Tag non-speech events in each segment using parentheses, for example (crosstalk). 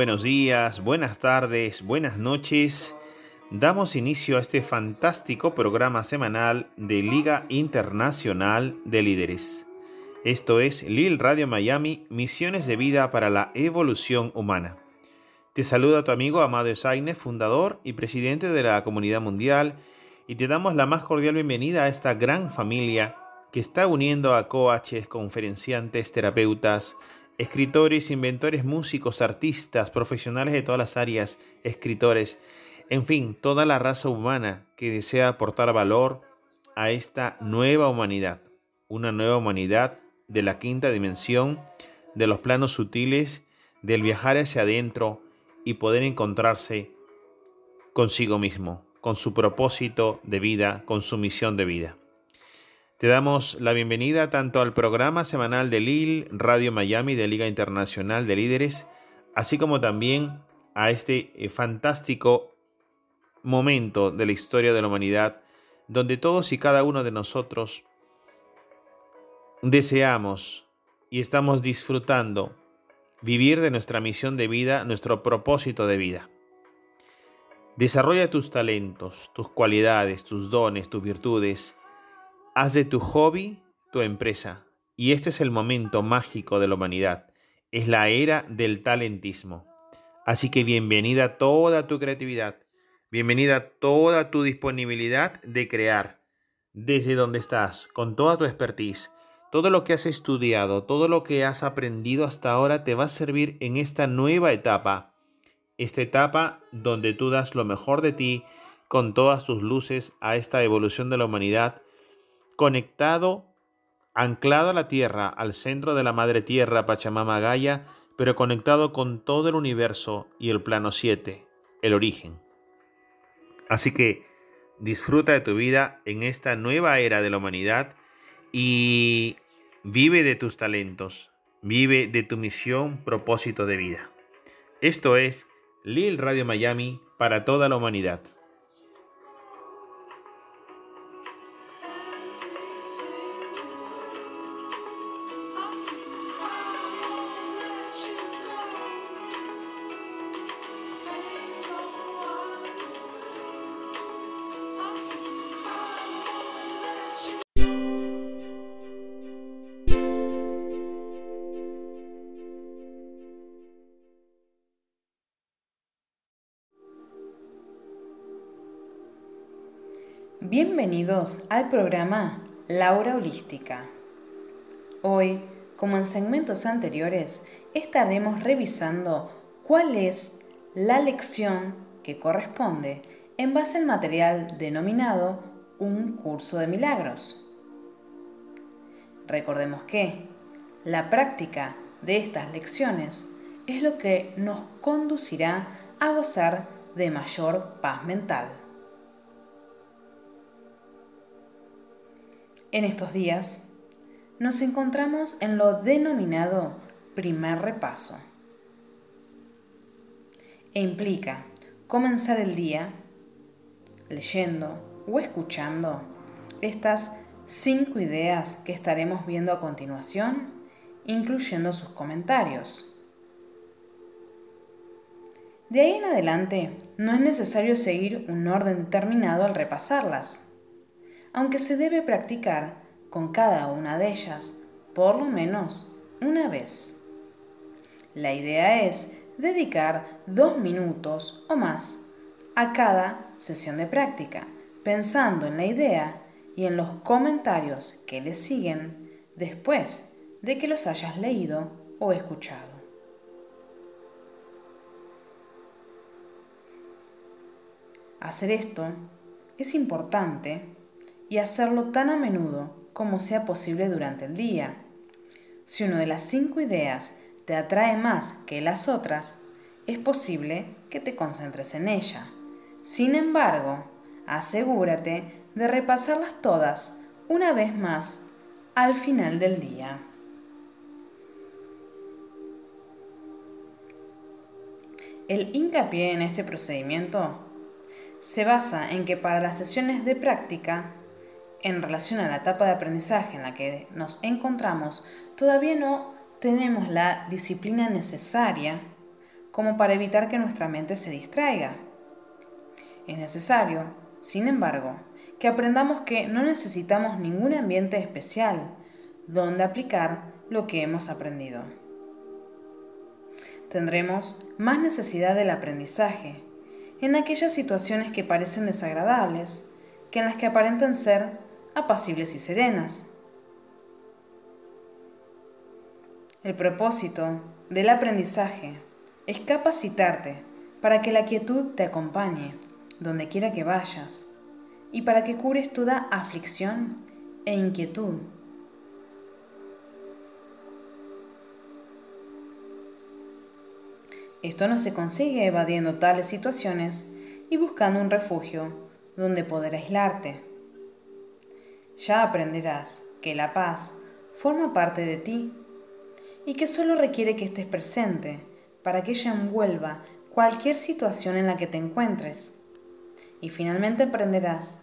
Buenos días, buenas tardes, buenas noches. Damos inicio a este fantástico programa semanal de Liga Internacional de Líderes. Esto es Lil Radio Miami, Misiones de Vida para la Evolución Humana. Te saluda tu amigo Amado Esaine, fundador y presidente de la Comunidad Mundial, y te damos la más cordial bienvenida a esta gran familia que está uniendo a coaches, conferenciantes, terapeutas, escritores, inventores, músicos, artistas, profesionales de todas las áreas, escritores, en fin, toda la raza humana que desea aportar valor a esta nueva humanidad, una nueva humanidad de la quinta dimensión, de los planos sutiles, del viajar hacia adentro y poder encontrarse consigo mismo, con su propósito de vida, con su misión de vida. Te damos la bienvenida tanto al programa semanal de LIL, Radio Miami de Liga Internacional de Líderes, así como también a este eh, fantástico momento de la historia de la humanidad, donde todos y cada uno de nosotros deseamos y estamos disfrutando vivir de nuestra misión de vida, nuestro propósito de vida. Desarrolla tus talentos, tus cualidades, tus dones, tus virtudes, Haz de tu hobby tu empresa. Y este es el momento mágico de la humanidad. Es la era del talentismo. Así que bienvenida toda tu creatividad. Bienvenida toda tu disponibilidad de crear. Desde donde estás, con toda tu expertise. Todo lo que has estudiado, todo lo que has aprendido hasta ahora te va a servir en esta nueva etapa. Esta etapa donde tú das lo mejor de ti con todas tus luces a esta evolución de la humanidad conectado, anclado a la Tierra, al centro de la Madre Tierra, Pachamama Gaia, pero conectado con todo el universo y el plano 7, el origen. Así que disfruta de tu vida en esta nueva era de la humanidad y vive de tus talentos, vive de tu misión, propósito de vida. Esto es Lil Radio Miami para toda la humanidad. Bienvenidos al programa Laura Holística. Hoy, como en segmentos anteriores, estaremos revisando cuál es la lección que corresponde en base al material denominado Un curso de milagros. Recordemos que la práctica de estas lecciones es lo que nos conducirá a gozar de mayor paz mental. En estos días nos encontramos en lo denominado primer repaso e implica comenzar el día leyendo o escuchando estas cinco ideas que estaremos viendo a continuación, incluyendo sus comentarios. De ahí en adelante, no es necesario seguir un orden determinado al repasarlas, aunque se debe practicar con cada una de ellas, por lo menos una vez. La idea es dedicar dos minutos o más a cada sesión de práctica, pensando en la idea y en los comentarios que le siguen después de que los hayas leído o escuchado. Hacer esto es importante y hacerlo tan a menudo como sea posible durante el día. Si una de las cinco ideas te atrae más que las otras, es posible que te concentres en ella. Sin embargo, asegúrate de repasarlas todas una vez más al final del día. El hincapié en este procedimiento se basa en que para las sesiones de práctica, en relación a la etapa de aprendizaje en la que nos encontramos, todavía no tenemos la disciplina necesaria como para evitar que nuestra mente se distraiga. Es necesario, sin embargo, que aprendamos que no necesitamos ningún ambiente especial donde aplicar lo que hemos aprendido. Tendremos más necesidad del aprendizaje en aquellas situaciones que parecen desagradables que en las que aparentan ser apacibles y serenas. El propósito del aprendizaje es capacitarte para que la quietud te acompañe donde quiera que vayas y para que cures toda aflicción e inquietud. Esto no se consigue evadiendo tales situaciones y buscando un refugio donde poder aislarte. Ya aprenderás que la paz forma parte de ti y que solo requiere que estés presente para que ella envuelva cualquier situación en la que te encuentres. Y finalmente aprenderás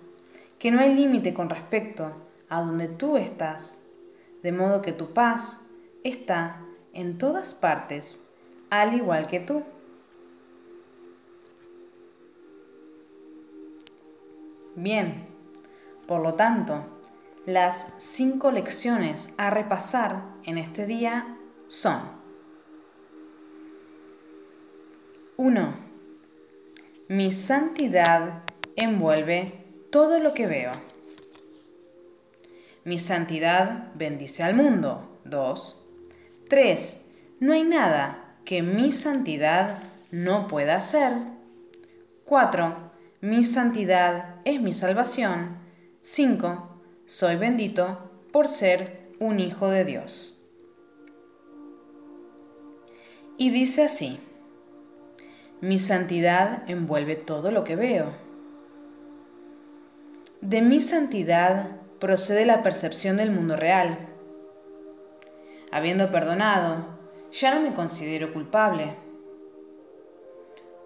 que no hay límite con respecto a donde tú estás, de modo que tu paz está en todas partes, al igual que tú. Bien, por lo tanto, las cinco lecciones a repasar en este día son 1. Mi santidad envuelve todo lo que veo. Mi santidad bendice al mundo. 2. 3. No hay nada que mi santidad no pueda hacer. 4. Mi santidad es mi salvación. 5. Soy bendito por ser un hijo de Dios. Y dice así, mi santidad envuelve todo lo que veo. De mi santidad procede la percepción del mundo real. Habiendo perdonado, ya no me considero culpable.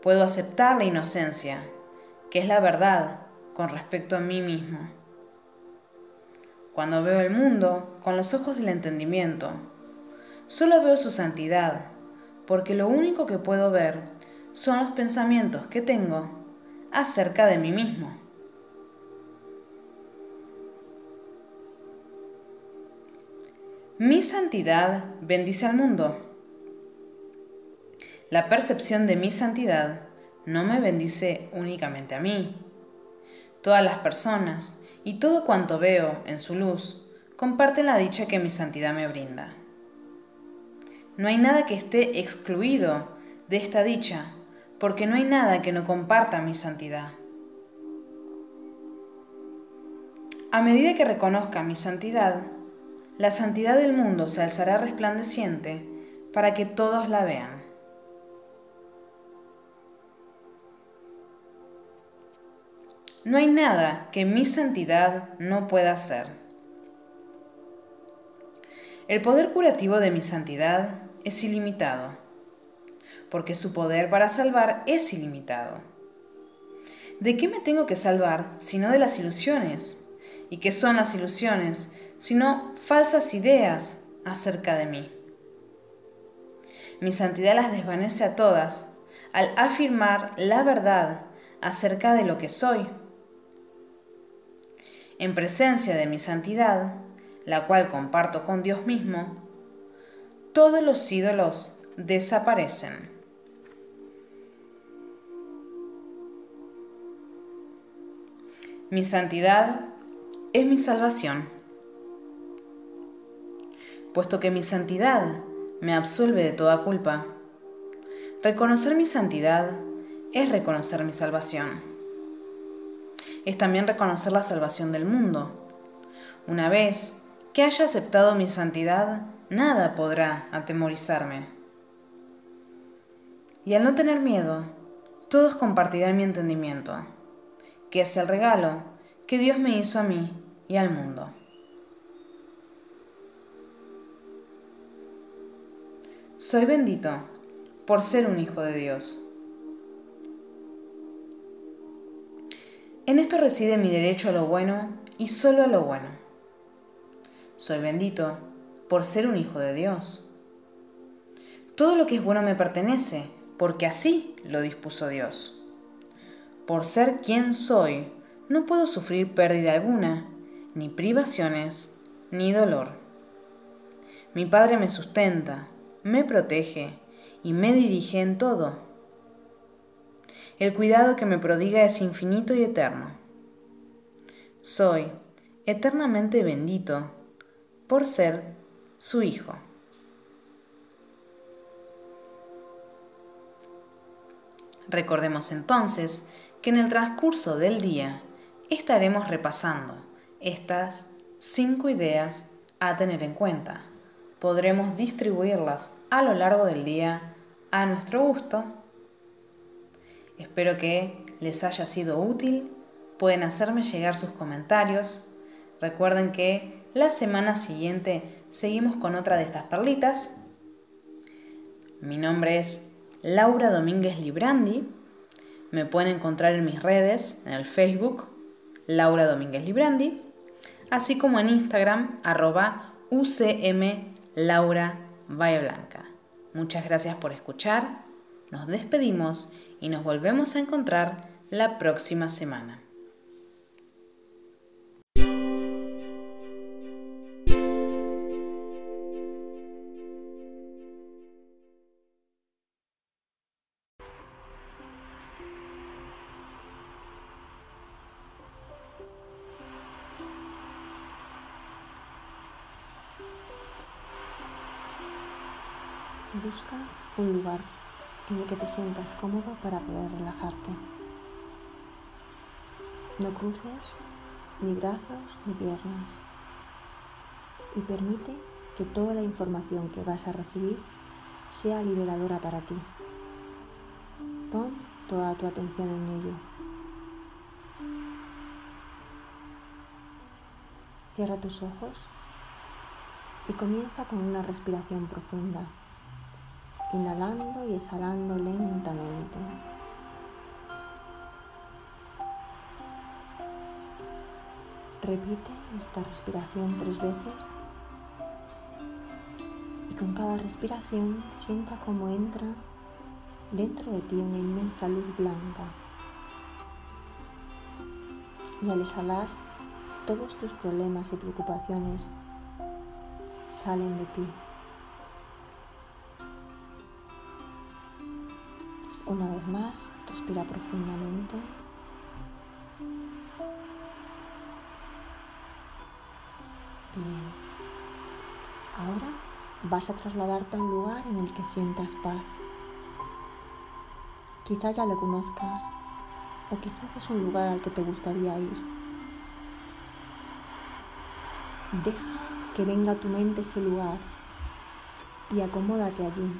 Puedo aceptar la inocencia, que es la verdad con respecto a mí mismo. Cuando veo el mundo con los ojos del entendimiento, solo veo su santidad, porque lo único que puedo ver son los pensamientos que tengo acerca de mí mismo. Mi santidad bendice al mundo. La percepción de mi santidad no me bendice únicamente a mí. Todas las personas y todo cuanto veo en su luz comparten la dicha que mi santidad me brinda. No hay nada que esté excluido de esta dicha, porque no hay nada que no comparta mi santidad. A medida que reconozca mi santidad, la santidad del mundo se alzará resplandeciente para que todos la vean. No hay nada que mi santidad no pueda hacer. El poder curativo de mi santidad es ilimitado, porque su poder para salvar es ilimitado. ¿De qué me tengo que salvar sino de las ilusiones? ¿Y qué son las ilusiones sino falsas ideas acerca de mí. Mi santidad las desvanece a todas, al afirmar la verdad acerca de lo que soy. En presencia de mi santidad, la cual comparto con Dios mismo, todos los ídolos desaparecen. Mi santidad es mi salvación. Puesto que mi santidad me absuelve de toda culpa, reconocer mi santidad es reconocer mi salvación. Es también reconocer la salvación del mundo. Una vez que haya aceptado mi santidad, nada podrá atemorizarme. Y al no tener miedo, todos compartirán mi entendimiento que es el regalo que Dios me hizo a mí y al mundo. Soy bendito por ser un hijo de Dios. En esto reside mi derecho a lo bueno y solo a lo bueno. Soy bendito por ser un hijo de Dios. Todo lo que es bueno me pertenece, porque así lo dispuso Dios. Por ser quien soy, no puedo sufrir pérdida alguna, ni privaciones, ni dolor. Mi Padre me sustenta, me protege y me dirige en todo. El cuidado que me prodiga es infinito y eterno. Soy eternamente bendito por ser su Hijo. Recordemos entonces que en el transcurso del día estaremos repasando estas cinco ideas a tener en cuenta. Podremos distribuirlas a lo largo del día a nuestro gusto. Espero que les haya sido útil. Pueden hacerme llegar sus comentarios. Recuerden que la semana siguiente seguimos con otra de estas perlitas. Mi nombre es Laura Domínguez Librandi me pueden encontrar en mis redes, en el Facebook, Laura Domínguez Librandi, así como en Instagram, arroba UCM Laura. Muchas gracias por escuchar, nos despedimos y nos volvemos a encontrar la próxima semana. Busca un lugar en que te sientas cómodo para poder relajarte. No cruces ni brazos ni piernas y permite que toda la información que vas a recibir sea liberadora para ti. Pon toda tu atención en ello. Cierra tus ojos y comienza con una respiración profunda inhalando y exhalando lentamente. Repite esta respiración tres veces y con cada respiración sienta cómo entra dentro de ti una inmensa luz blanca. Y al exhalar, todos tus problemas y preocupaciones salen de ti. Una vez más, respira profundamente. Bien. Ahora vas a trasladarte a un lugar en el que sientas paz. Quizá ya lo conozcas o quizás es un lugar al que te gustaría ir. Deja que venga a tu mente ese lugar y acomódate allí.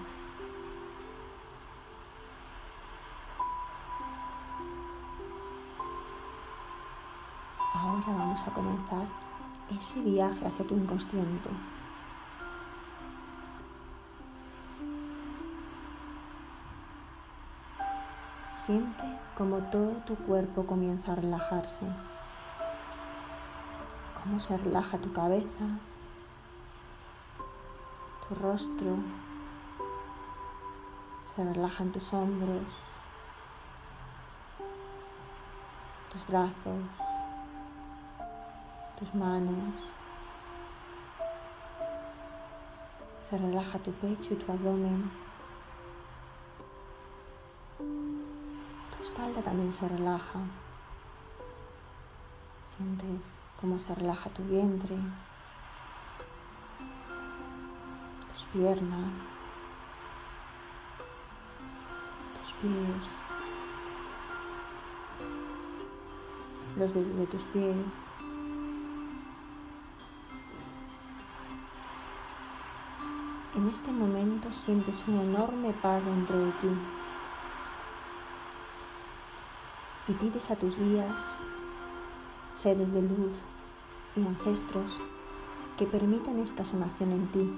Ese viaje hacia tu inconsciente. Siente como todo tu cuerpo comienza a relajarse, cómo se relaja tu cabeza, tu rostro, Se relajan tus hombros, tus brazos, tus manos. Se relaja tu pecho y tu abdomen. Tu espalda también se relaja. Sientes cómo se relaja tu vientre, tus piernas, tus pies, los dedos de tus pies. En este momento sientes una enorme paz dentro de ti y pides a tus guías seres de luz y ancestros que permitan esta sanación en ti,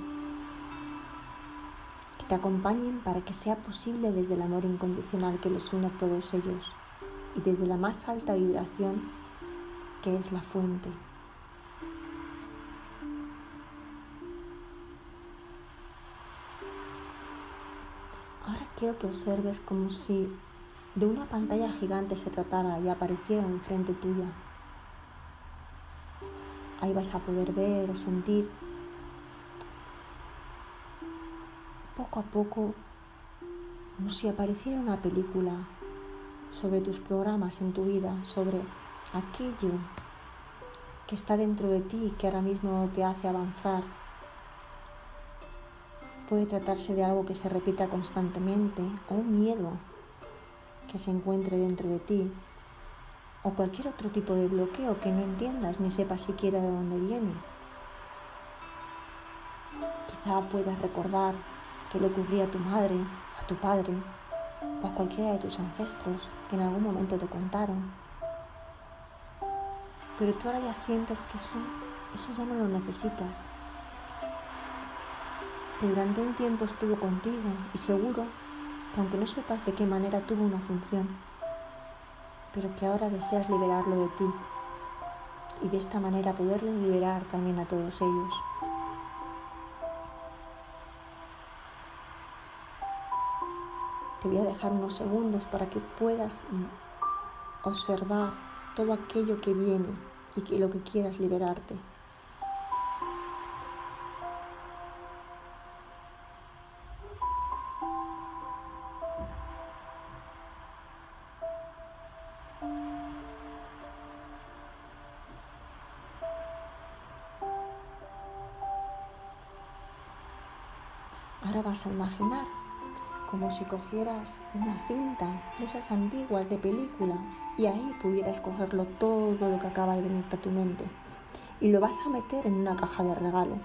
que te acompañen para que sea posible desde el amor incondicional que les une a todos ellos y desde la más alta vibración que es la fuente. Quiero que observes como si de una pantalla gigante se tratara y apareciera enfrente tuya Ahí vas a poder ver o sentir poco a poco como si apareciera una película sobre tus programas en tu vida, sobre aquello que está dentro de ti y que ahora mismo te hace avanzar. Puede tratarse de algo que se repita constantemente o un miedo que se encuentre dentro de ti o cualquier otro tipo de bloqueo que no entiendas ni sepas siquiera de dónde viene. Quizá puedas recordar que le ocurría a tu madre, a tu padre o a cualquiera de tus ancestros que en algún momento te contaron. Pero tú ahora ya sientes que eso, eso ya no lo necesitas. Que durante un tiempo estuvo contigo y seguro que aunque no sepas de qué manera tuvo una función, pero que ahora deseas liberarlo de ti y de esta manera poderle liberar también a todos ellos. Te voy a dejar unos segundos para que puedas observar todo aquello que viene y que lo que quieras liberarte. Vas a imaginar como si cogieras una cinta de esas antiguas de película y ahí pudieras cogerlo todo lo que acaba de venir a tu mente y lo vas a meter en una caja de regalo.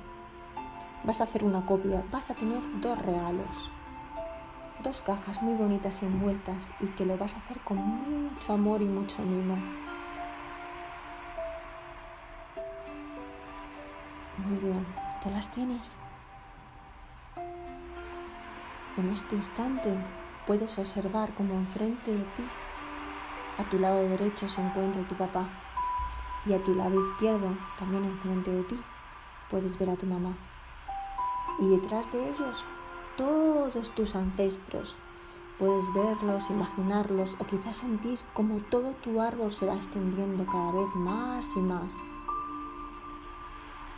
Vas a hacer una copia, vas a tener dos regalos, dos cajas muy bonitas envueltas y que lo vas a hacer con mucho amor y mucho mimo. Muy bien, ¿te las tienes? En este instante puedes observar como enfrente de ti, a tu lado derecho se encuentra tu papá y a tu lado izquierdo, también enfrente de ti, puedes ver a tu mamá. Y detrás de ellos, todos tus ancestros. Puedes verlos, imaginarlos o quizás sentir como todo tu árbol se va extendiendo cada vez más y más.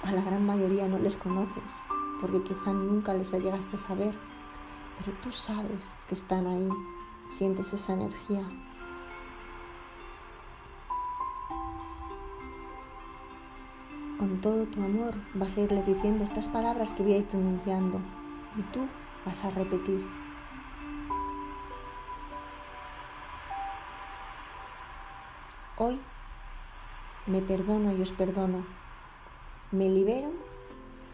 A la gran mayoría no les conoces, porque quizás nunca les llegaste a saber pero tú sabes que están ahí, sientes esa energía. Con todo tu amor vas a irles diciendo estas palabras que voy a ir pronunciando y tú vas a repetir. Hoy me perdono y os perdono. Me libero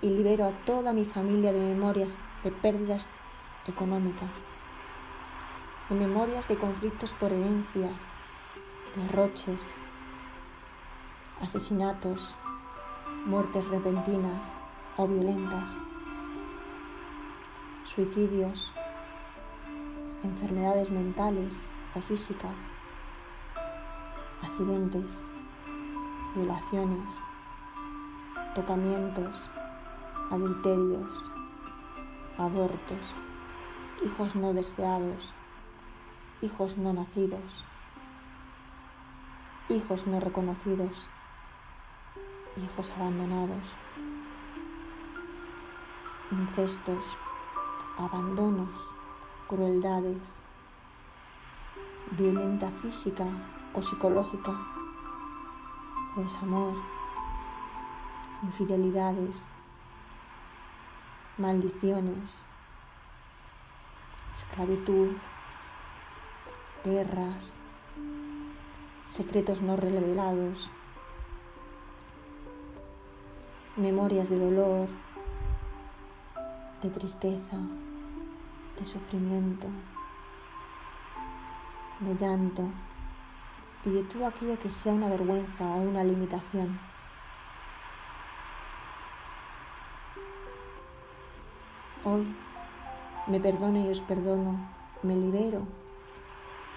y libero a toda mi familia de memorias de pérdidas económica, de memorias de conflictos por herencias, derroches, asesinatos, muertes repentinas o violentas, suicidios, enfermedades mentales o físicas, accidentes, violaciones, tocamientos, adulterios, abortos, hijos no deseados, hijos no nacidos, hijos no reconocidos, hijos abandonados, incestos, abandonos, crueldades, violencia física o psicológica, desamor, infidelidades, maldiciones, esclavitud, guerras, secretos no revelados, memorias de dolor, de tristeza, de sufrimiento, de llanto y de todo aquello que sea una vergüenza o una limitación. Hoy me perdono y os perdono, me libero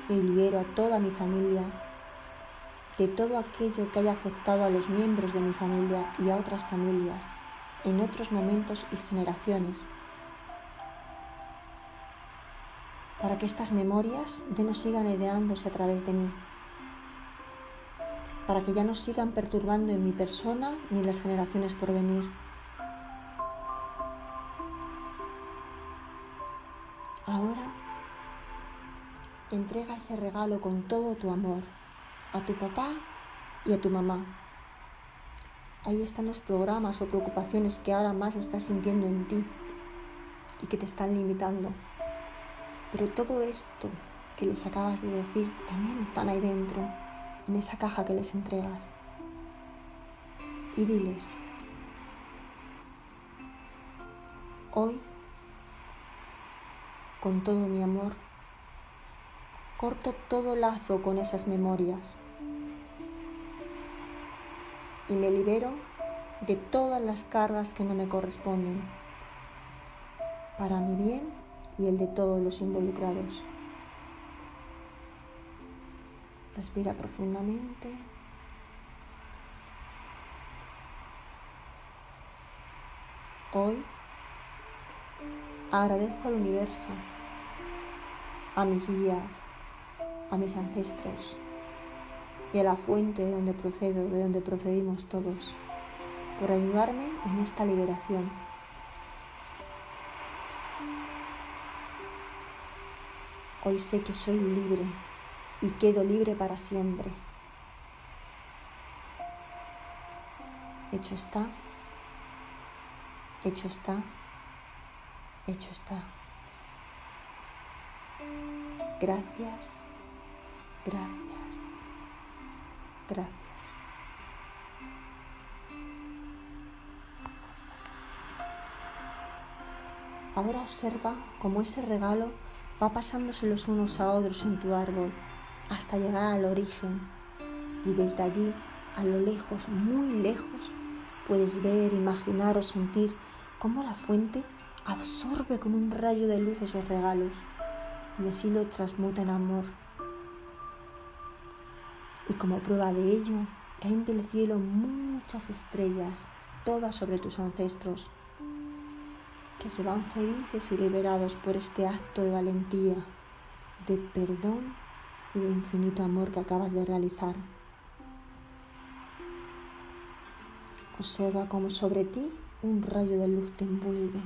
y libero a toda mi familia. De todo aquello que haya afectado a los miembros de mi familia y a otras familias en otros momentos y generaciones. Para que estas memorias ya no sigan heredándose a través de mí, para que ya no sigan perturbando en mi persona ni en las generaciones por venir. Ahora entrega ese regalo con todo tu amor a tu papá y a tu mamá. Ahí están los programas o preocupaciones que ahora más estás sintiendo en ti y que te están limitando. Pero todo esto que les acabas de decir también están ahí dentro, en esa caja que les entregas. Y diles, hoy, con todo mi amor, corto todo lazo con esas memorias y me libero de todas las cargas que no me corresponden, para mi bien y el de todos los involucrados. Respira profundamente. Hoy agradezco al universo, a mis guías, a mis ancestros y a la fuente de donde procedo, de donde procedimos todos, por ayudarme en esta liberación. Hoy sé que soy libre y quedo libre para siempre. Hecho está, hecho está, hecho está. Gracias, gracias, gracias. Ahora observa cómo ese regalo va pasándose los unos a otros en tu árbol hasta llegar al origen y desde allí, a lo lejos, muy lejos, puedes ver, imaginar o sentir cómo la fuente absorbe con un rayo de luz esos regalos y así lo transmuta en amor. Y como prueba de ello, caen del cielo muchas estrellas, todas sobre tus ancestros, que se van felices y liberados por este acto de valentía, de perdón y de infinito amor que acabas de realizar. Observa como sobre ti un rayo de luz te envuelve.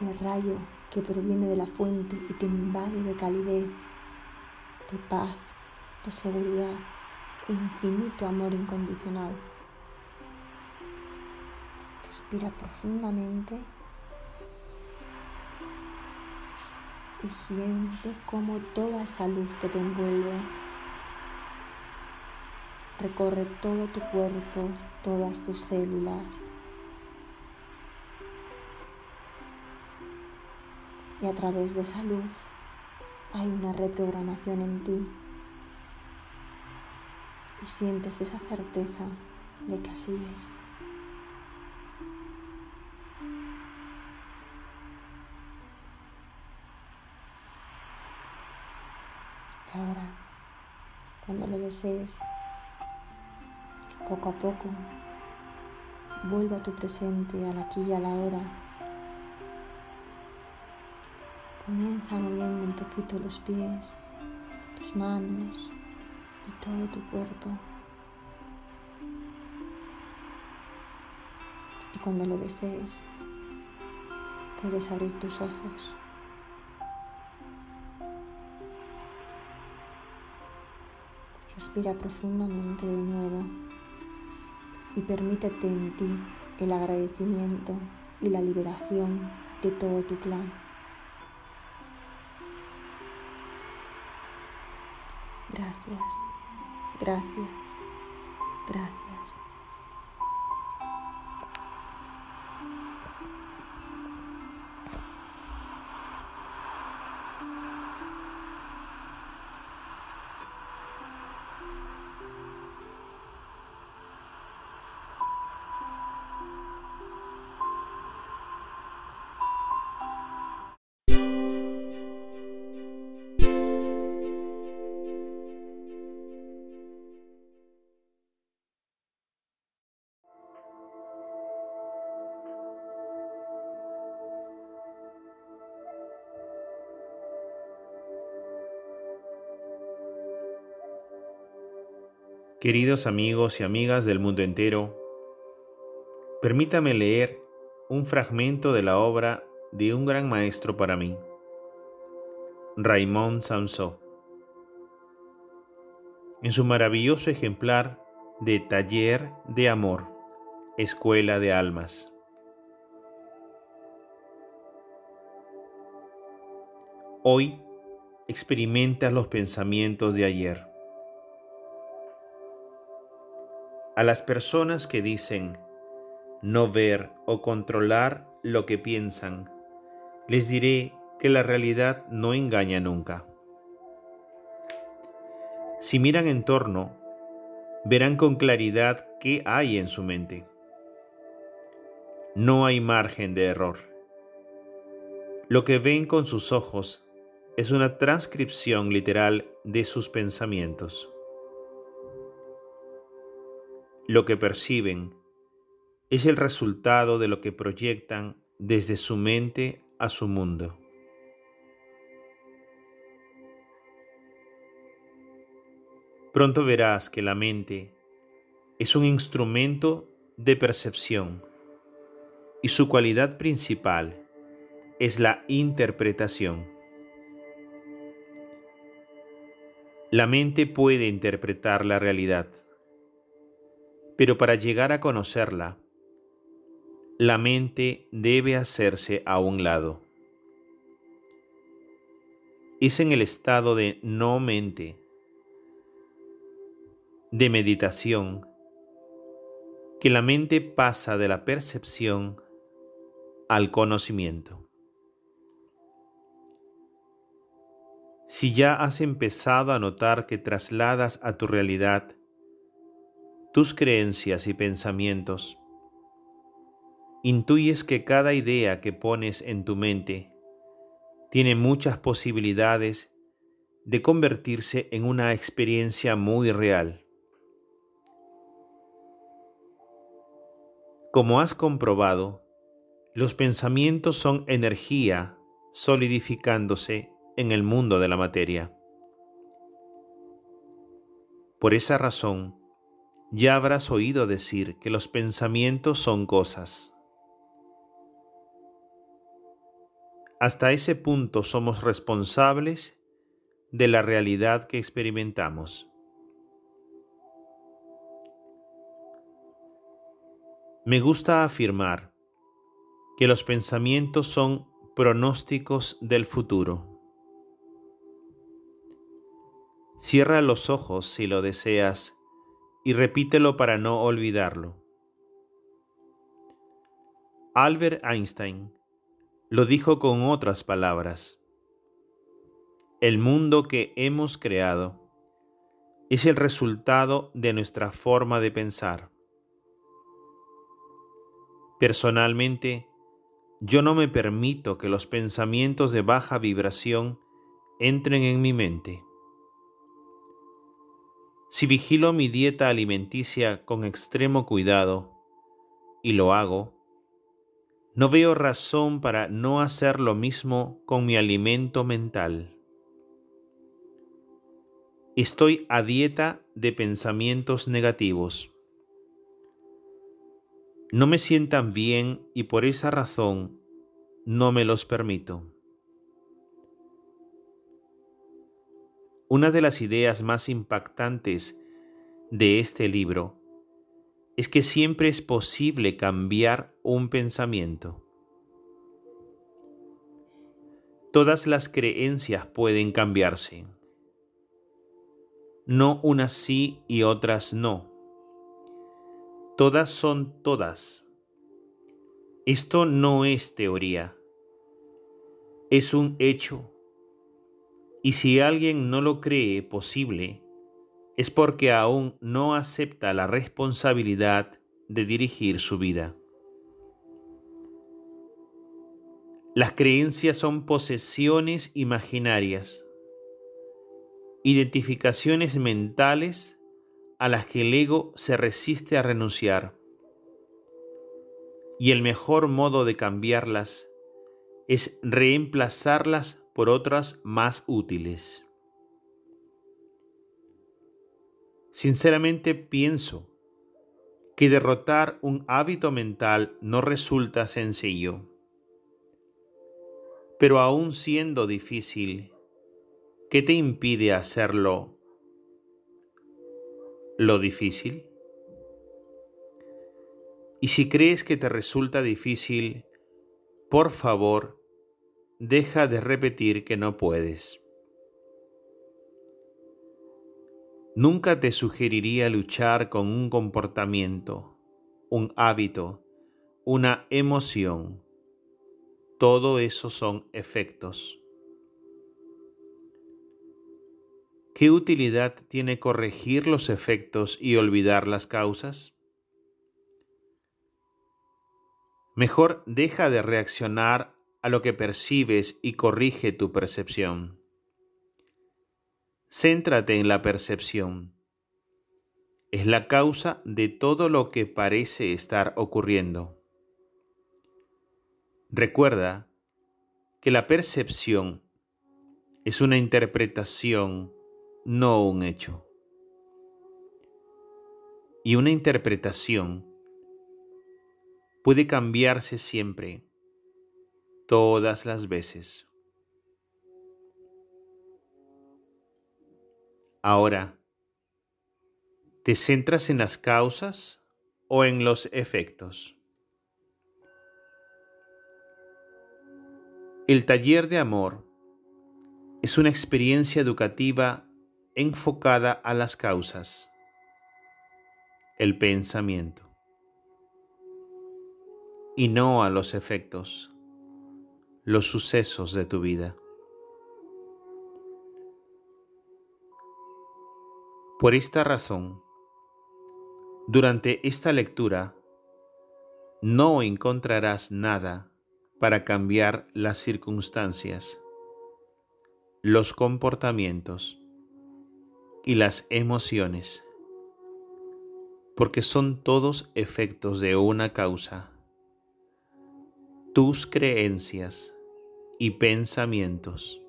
Ese rayo que proviene de la fuente y te invade de calidez, de paz, de seguridad e infinito amor incondicional. Respira profundamente y siente como toda esa luz que te envuelve recorre todo tu cuerpo, todas tus células. Y a través de esa luz hay una reprogramación en ti. Y sientes esa certeza de que así es. ahora, cuando lo desees, poco a poco, vuelve a tu presente, al aquí y a la hora. Comienza moviendo un poquito los pies, tus manos y todo tu cuerpo. Y cuando lo desees, puedes abrir tus ojos. Respira profundamente de nuevo y permítete en ti el agradecimiento y la liberación de todo tu clan. Gracias, Queridos amigos y amigas del mundo entero, permítame leer un fragmento de la obra de un gran maestro para mí, Raymond Samson, en su maravilloso ejemplar de Taller de Amor, Escuela de Almas. Hoy experimentas los pensamientos de ayer a las personas que dicen no ver o controlar lo que piensan, les diré que la realidad no engaña nunca. Si miran en torno, verán con claridad qué hay en su mente. No hay margen de error. Lo que ven con sus ojos es una transcripción literal de sus pensamientos lo que perciben es el resultado de lo que proyectan desde su mente a su mundo. Pronto verás que la mente es un instrumento de percepción y su cualidad principal es la interpretación. La mente puede interpretar la realidad pero para llegar a conocerla, la mente debe hacerse a un lado. Es en el estado de no mente, de meditación, que la mente pasa de la percepción al conocimiento. Si ya has empezado a notar que trasladas a tu realidad tus creencias y pensamientos. Intuyes que cada idea que pones en tu mente tiene muchas posibilidades de convertirse en una experiencia muy real. Como has comprobado, los pensamientos son energía solidificándose en el mundo de la materia. Por esa razón, ya habrás oído decir que los pensamientos son cosas. Hasta ese punto somos responsables de la realidad que experimentamos. Me gusta afirmar que los pensamientos son pronósticos del futuro. Cierra los ojos si lo deseas y repítelo para no olvidarlo. Albert Einstein lo dijo con otras palabras. El mundo que hemos creado es el resultado de nuestra forma de pensar. Personalmente, yo no me permito que los pensamientos de baja vibración entren en mi mente. Si vigilo mi dieta alimenticia con extremo cuidado, y lo hago, No veo razón para no hacer lo mismo con mi alimento mental. Estoy a dieta de pensamientos negativos. No me sientan bien y por esa razón no me los permito. Una de las ideas más impactantes de este libro es que siempre es posible cambiar un pensamiento. Todas las creencias pueden cambiarse. No unas sí y otras no. Todas son todas. Esto no es teoría. Es un hecho. Y si alguien no lo cree posible, es porque aún no acepta la responsabilidad de dirigir su vida. Las creencias son posesiones imaginarias, identificaciones mentales a las que el ego se resiste a renunciar. Y el mejor modo de cambiarlas es reemplazarlas por otras más útiles. Sinceramente pienso que derrotar un hábito mental no resulta sencillo. Pero aún siendo difícil, ¿qué te impide hacerlo lo difícil? Y si crees que te resulta difícil, por favor, deja de repetir que no puedes. Nunca te sugeriría luchar con un comportamiento, un hábito, una emoción. Todo eso son efectos. ¿Qué utilidad tiene corregir los efectos y olvidar las causas? Mejor deja de reaccionar a lo que percibes y corrige tu percepción. Céntrate en la percepción. Es la causa de todo lo que parece estar ocurriendo. Recuerda que la percepción es una interpretación, no un hecho. Y una interpretación puede cambiarse siempre, todas las veces. Ahora, ¿te centras en las causas o en los efectos? El taller de amor es una experiencia educativa enfocada a las causas, el pensamiento, y no a los efectos, los sucesos de tu vida. Por esta razón, durante esta lectura, no encontrarás nada para cambiar las circunstancias, los comportamientos y las emociones, porque son todos efectos de una causa, tus creencias y pensamientos.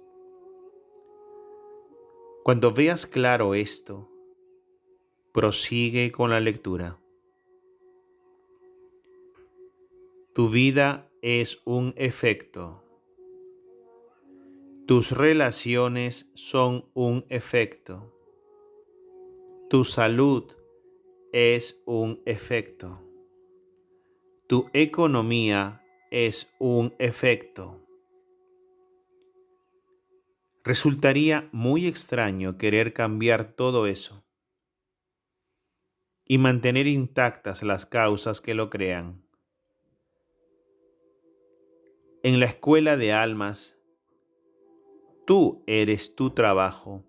Cuando veas claro esto, Prosigue con la lectura. Tu vida es un efecto. Tus relaciones son un efecto. Tu salud es un efecto. Tu economía es un efecto. Resultaría muy extraño querer cambiar todo eso y mantener intactas las causas que lo crean. En la escuela de almas, tú eres tu trabajo.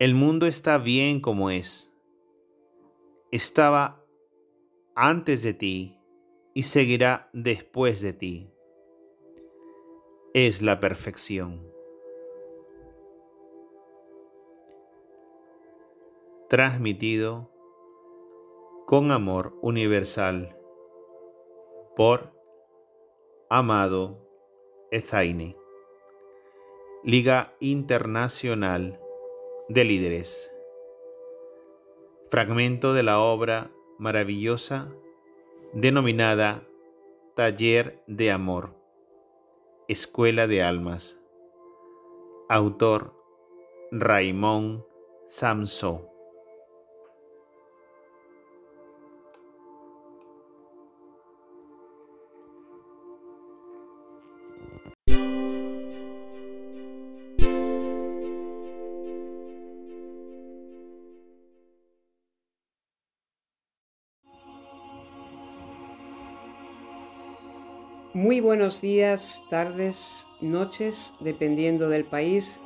El mundo está bien como es. Estaba antes de ti y seguirá después de ti. Es la perfección. Transmitido con amor universal por Amado Ezaine. Liga Internacional de Líderes. Fragmento de la obra maravillosa denominada Taller de Amor, Escuela de Almas. Autor Raimón Samso. Muy buenos días, tardes, noches, dependiendo del país,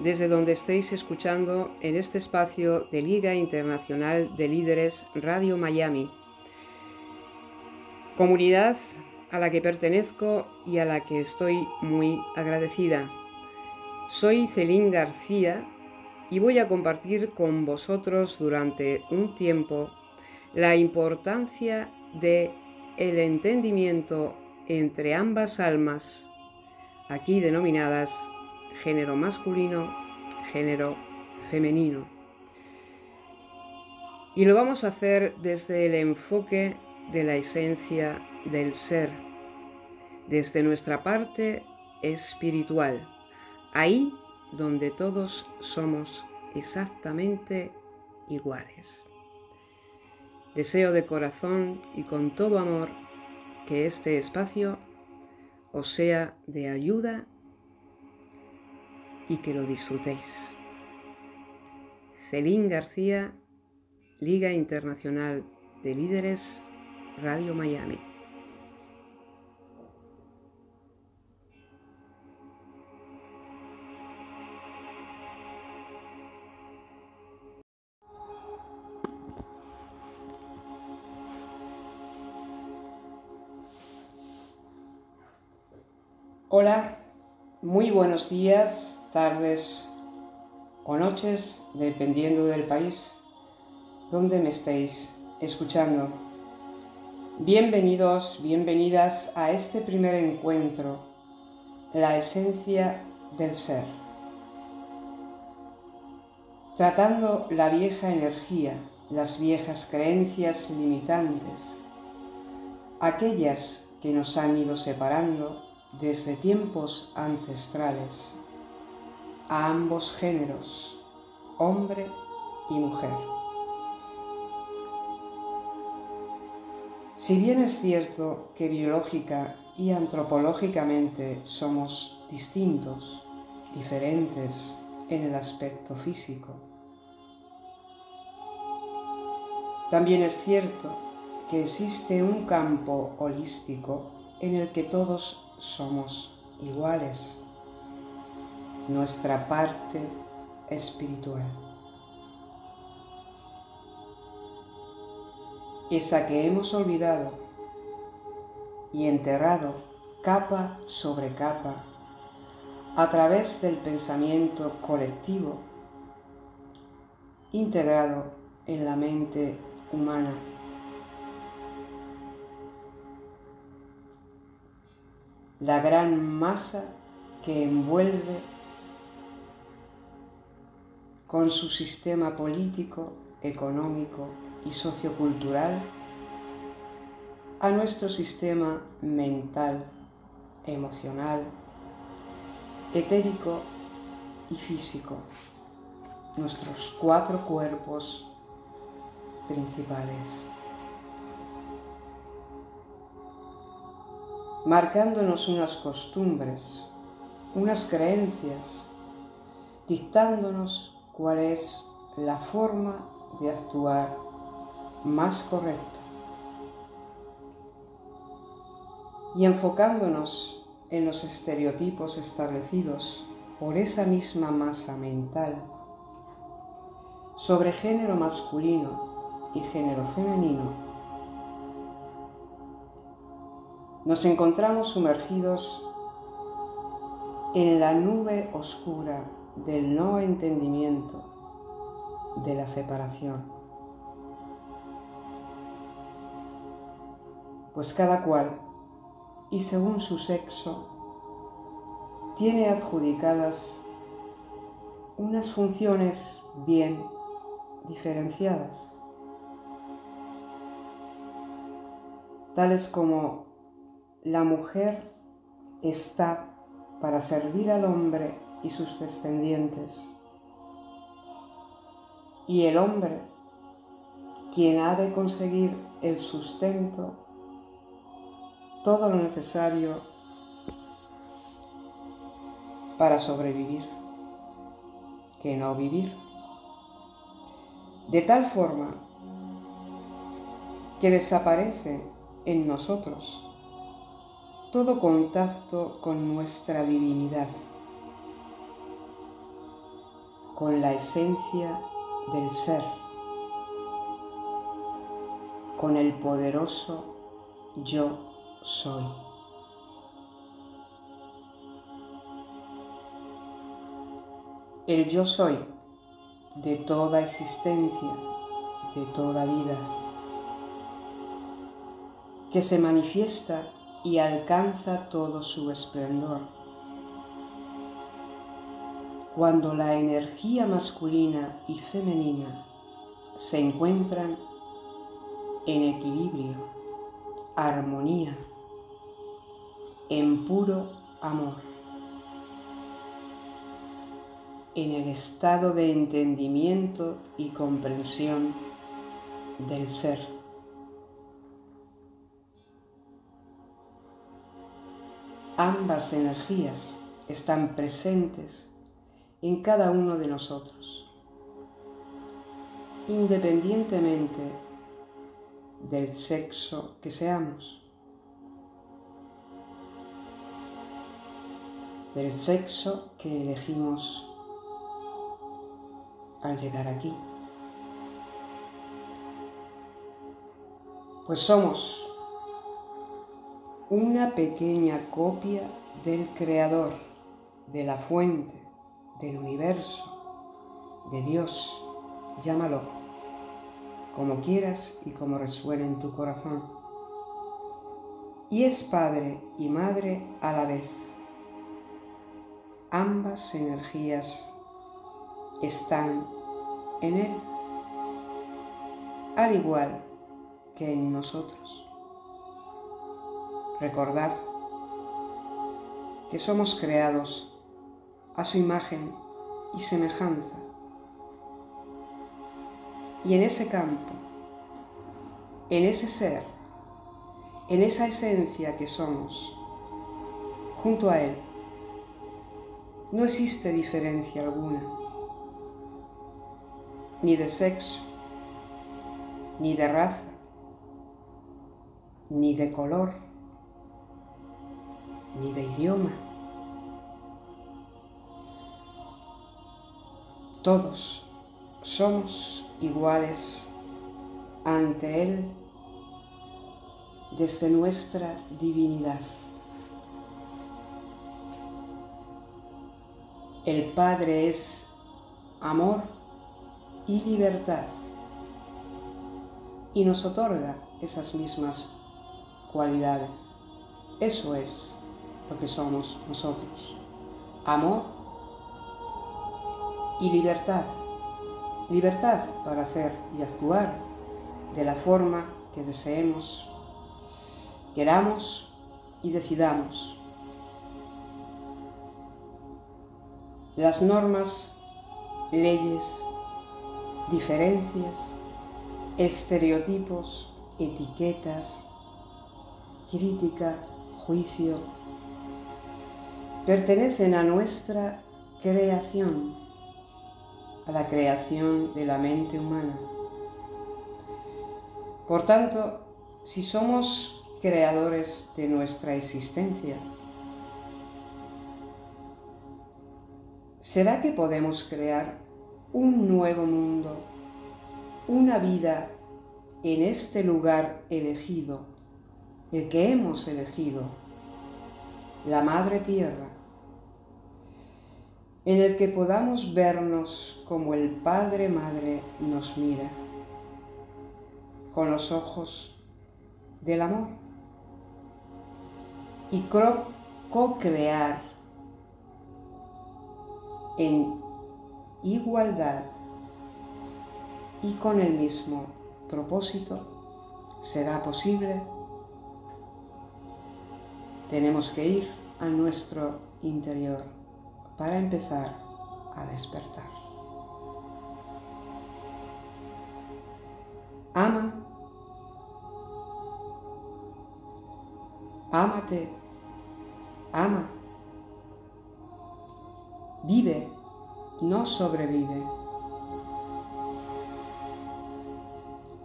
desde donde estéis escuchando en este espacio de Liga Internacional de Líderes Radio Miami. Comunidad a la que pertenezco y a la que estoy muy agradecida. Soy Celín García y voy a compartir con vosotros durante un tiempo la importancia de el entendimiento entre ambas almas, aquí denominadas género masculino, género femenino. Y lo vamos a hacer desde el enfoque de la esencia del ser, desde nuestra parte espiritual, ahí donde todos somos exactamente iguales. Deseo de corazón y con todo amor que este espacio os sea de ayuda y que lo disfrutéis. Celín García, Liga Internacional de Líderes, Radio Miami. Hola, muy buenos días, tardes o noches, dependiendo del país donde me estéis escuchando. Bienvenidos, bienvenidas a este primer encuentro, la esencia del ser. Tratando la vieja energía, las viejas creencias limitantes, aquellas que nos han ido separando desde tiempos ancestrales a ambos géneros, hombre y mujer. Si bien es cierto que biológica y antropológicamente somos distintos, diferentes en el aspecto físico, también es cierto que existe un campo holístico en el que todos somos iguales, nuestra parte espiritual. Esa que hemos olvidado y enterrado capa sobre capa a través del pensamiento colectivo integrado en la mente humana. La gran masa que envuelve con su sistema político, económico y sociocultural a nuestro sistema mental, emocional, etérico y físico, nuestros cuatro cuerpos principales. Marcándonos unas costumbres, unas creencias, dictándonos cuál es la forma de actuar más correcta. Y enfocándonos en los estereotipos establecidos por esa misma masa mental sobre género masculino y género femenino nos encontramos sumergidos en la nube oscura del no entendimiento, de la separación. Pues cada cual y según su sexo tiene adjudicadas unas funciones bien diferenciadas, tales como la mujer está para servir al hombre y sus descendientes, y el hombre, quien ha de conseguir el sustento, todo lo necesario para sobrevivir que no vivir. De tal forma que desaparece en nosotros todo contacto con nuestra divinidad, con la esencia del ser, con el poderoso yo soy. el yo soy de toda existencia, de toda vida, que se manifiesta y alcanza todo su esplendor. Cuando la energía masculina y femenina se encuentran en equilibrio, armonía, en puro amor. en el estado de entendimiento y comprensión del ser. Ambas energías están presentes en cada uno de nosotros, independientemente del sexo que seamos, del sexo que elegimos al llegar aquí. Pues somos una pequeña copia del Creador, de la fuente, del universo, de Dios, llámalo, como quieras y como resuene en tu corazón. Y es Padre y Madre a la vez. Ambas energías están en Él, al igual que en nosotros. Recordad que somos creados a su imagen y semejanza. Y en ese campo, en ese ser, en esa esencia que somos, junto a Él, no existe diferencia alguna ni de sexo, ni de raza, ni de color, ni de idioma. Todos somos iguales ante Él desde nuestra divinidad. El Padre es amor y libertad. Y nos otorga esas mismas cualidades. Eso es lo que somos nosotros. Amor y libertad. Libertad para hacer y actuar de la forma que deseemos, queramos y decidamos. Las normas, leyes, diferencias, estereotipos, etiquetas, crítica, juicio, pertenecen a nuestra creación, a la creación de la mente humana. Por tanto, si somos creadores de nuestra existencia, ¿será que podemos crear un nuevo mundo, una vida en este lugar elegido, el que hemos elegido, la Madre Tierra, en el que podamos vernos como el Padre Madre nos mira, con los ojos del amor. y co-crear en igualdad y con el mismo propósito será posible, tenemos que ir a nuestro interior para empezar a despertar. Ama, ámate, ama, vive, no sobrevive.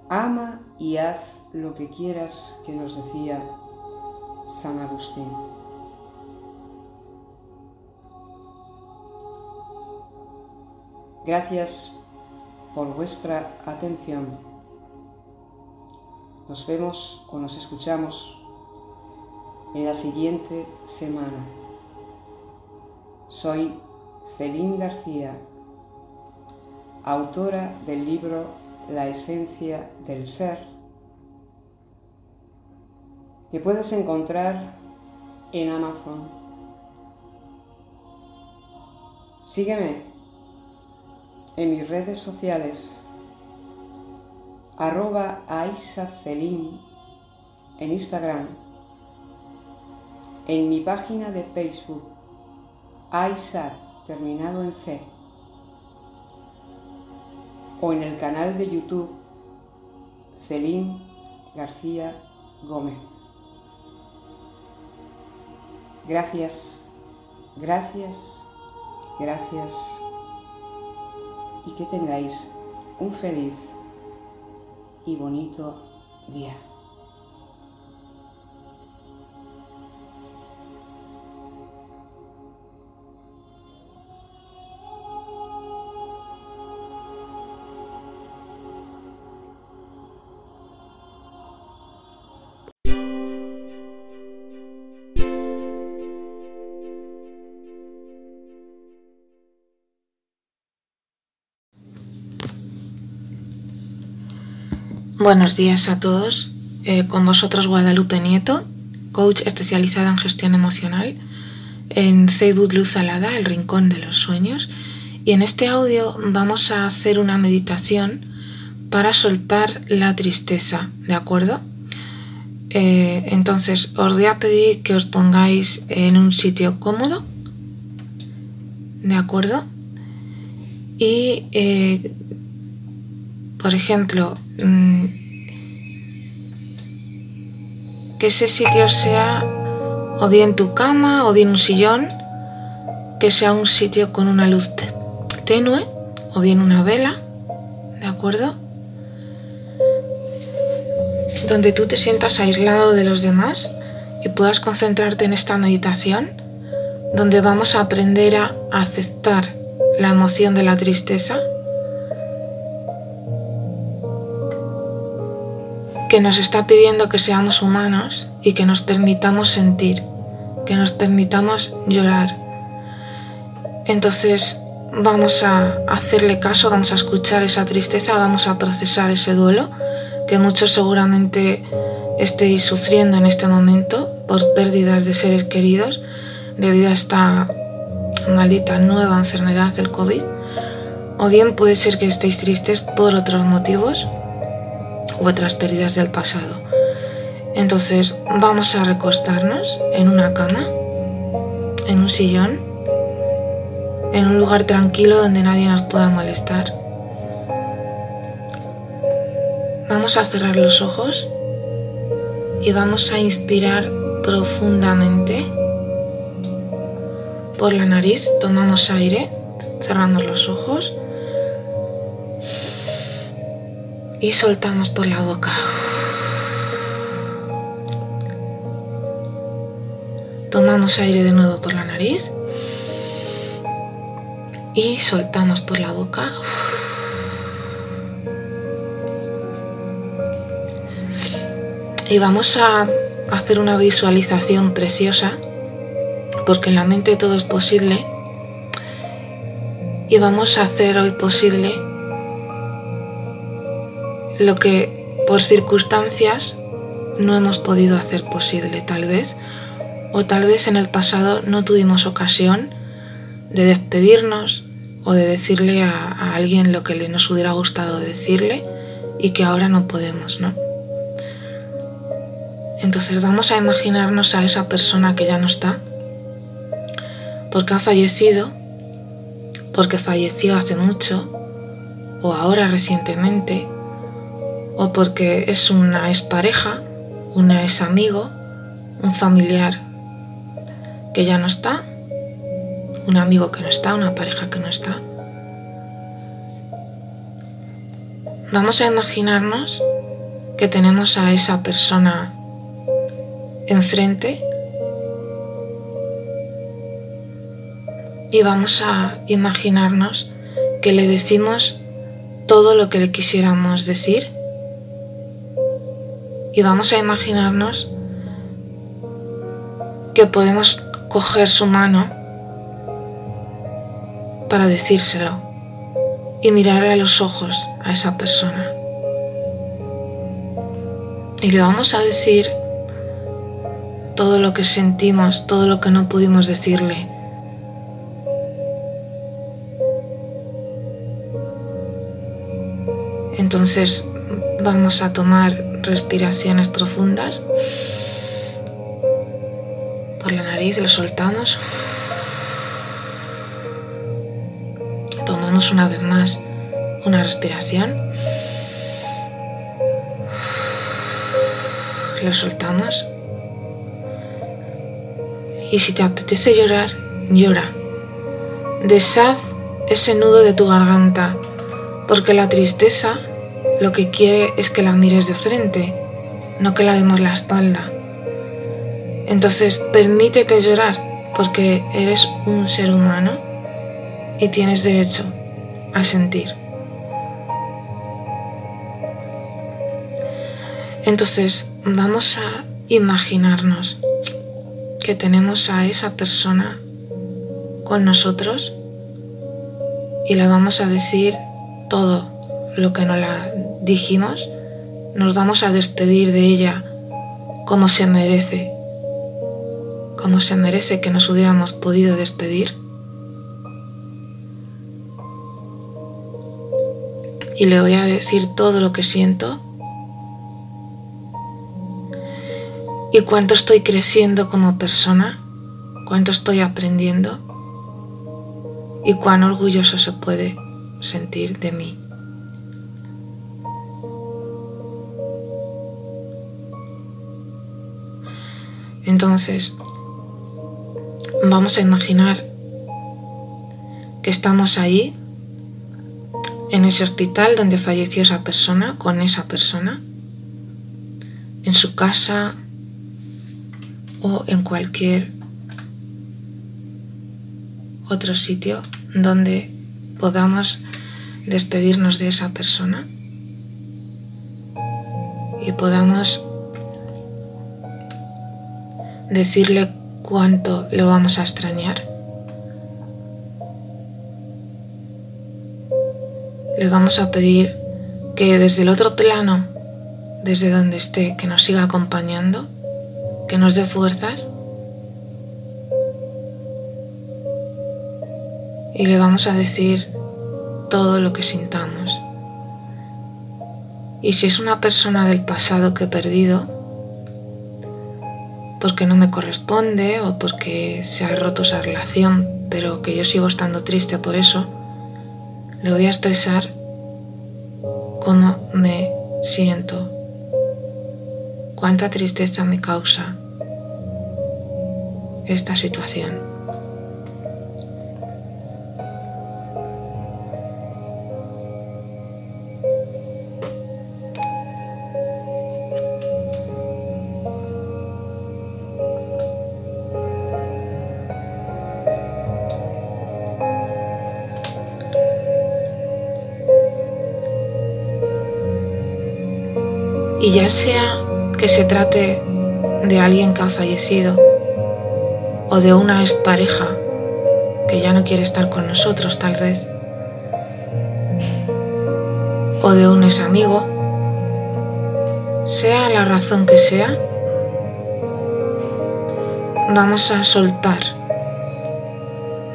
Ama y haz lo que quieras que nos decía San Agustín. Gracias por vuestra atención. Nos vemos o nos escuchamos en la siguiente semana. Soy Celín García, autora del libro La esencia del ser, que puedes encontrar en Amazon. Sígueme en mis redes sociales, arroba aisacelín en Instagram, en mi página de Facebook, Aisa terminado en C, o en el canal de YouTube Celín García Gómez. Gracias, gracias, gracias y que tengáis un feliz y bonito día. Buenos días a todos. Eh, con vosotros Guadalupe Nieto, coach especializada en gestión emocional en Seidud Luz Alada, el rincón de los sueños. Y en este audio vamos a hacer una meditación para soltar la tristeza, ¿de acuerdo? Eh, entonces os voy a pedir que os pongáis en un sitio cómodo, ¿de acuerdo? Y, eh, por ejemplo, mm, que ese sitio sea o bien en tu cama o bien en un sillón, que sea un sitio con una luz tenue o bien una vela, ¿de acuerdo? Donde tú te sientas aislado de los demás y puedas concentrarte en esta meditación, donde vamos a aprender a aceptar la emoción de la tristeza que nos está pidiendo que seamos humanos y que nos permitamos sentir, que nos permitamos llorar. Entonces vamos a hacerle caso, vamos a escuchar esa tristeza, vamos a procesar ese duelo que muchos seguramente estéis sufriendo en este momento por pérdidas de seres queridos debido a esta maldita nueva enfermedad del COVID. O bien puede ser que estéis tristes por otros motivos u otras pérdidas del pasado. Entonces vamos a recostarnos en una cama, en un sillón, en un lugar tranquilo donde nadie nos pueda molestar. Vamos a cerrar los ojos y vamos a inspirar profundamente por la nariz. Tomamos aire, cerramos los ojos y soltamos por la boca. Tomamos aire de nuevo por la nariz y soltamos por la boca. Y vamos a hacer una visualización preciosa, porque en la mente todo es posible. Y vamos a hacer hoy posible lo que por circunstancias no hemos podido hacer posible, tal vez, O tal vez en el pasado no tuvimos ocasión de despedirnos o de decirle a, alguien lo que le nos hubiera gustado decirle y que ahora no podemos, ¿no? Entonces vamos a imaginarnos a esa persona que ya no está, porque ha fallecido, porque falleció hace mucho, o ahora recientemente, o porque es una expareja, una ex amigo, un familiar que ya no está, un amigo que no está, una pareja que no está. Vamos a imaginarnos que tenemos a esa persona enfrente y vamos a imaginarnos que le decimos todo lo que le quisiéramos decir y vamos a imaginarnos que podemos coger su mano para decírselo y mirar a los ojos a esa persona. Y le vamos a decir todo lo que sentimos, todo lo que no pudimos decirle. Entonces vamos a tomar respiraciones profundas. Por la nariz lo soltamos. Tomamos una vez más una respiración. Lo soltamos. Y si te apetece llorar, llora. Deshaz ese nudo de tu garganta, porque la tristeza lo que quiere es que la mires de frente, no que la demos la espalda. Entonces, permítete llorar, porque eres un ser humano y tienes derecho a sentir. Entonces, vamos a imaginarnos que tenemos a esa persona con nosotros y le vamos a decir todo lo que nos la dijimos, nos vamos a despedir de ella como se merece, como se merece que nos hubiéramos podido despedir. Y le voy a decir todo lo que siento y cuánto estoy creciendo como persona, cuánto estoy aprendiendo y cuán orgulloso se puede sentir de mí. Entonces, vamos a imaginar que estamos ahí, en ese hospital donde falleció esa persona, con esa persona, en su casa, o en cualquier otro sitio donde podamos despedirnos de esa persona y podamos decirle cuánto lo vamos a extrañar. Le vamos a pedir que desde el otro plano, desde donde esté, que nos siga acompañando que nos dé fuerzas y le vamos a decir todo lo que sintamos. Y si es una persona del pasado que he perdido, porque no me corresponde o porque se ha roto esa relación, pero que yo sigo estando triste por eso, le voy a expresar cómo me siento, cuánta tristeza me causa esta situación. Sea que se trate de alguien que ha fallecido o de una expareja que ya no quiere estar con nosotros tal vez, o de un ex amigo, sea la razón que sea, vamos a soltar,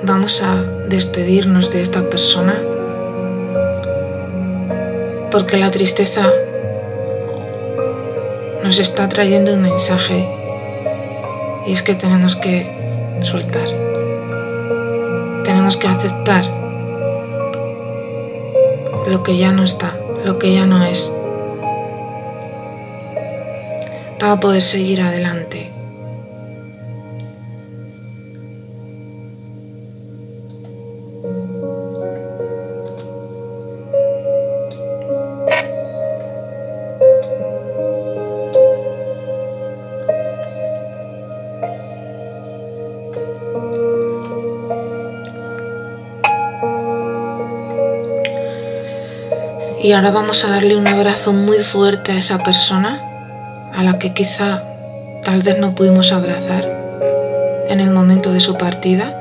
vamos a despedirnos de esta persona, porque la tristeza nos está trayendo un mensaje y es que tenemos que soltar, tenemos que aceptar lo que ya no está, lo que ya no es, para poder seguir adelante. Ahora vamos a darle un abrazo muy fuerte a esa persona a la que quizá tal vez no pudimos abrazar en el momento de su partida.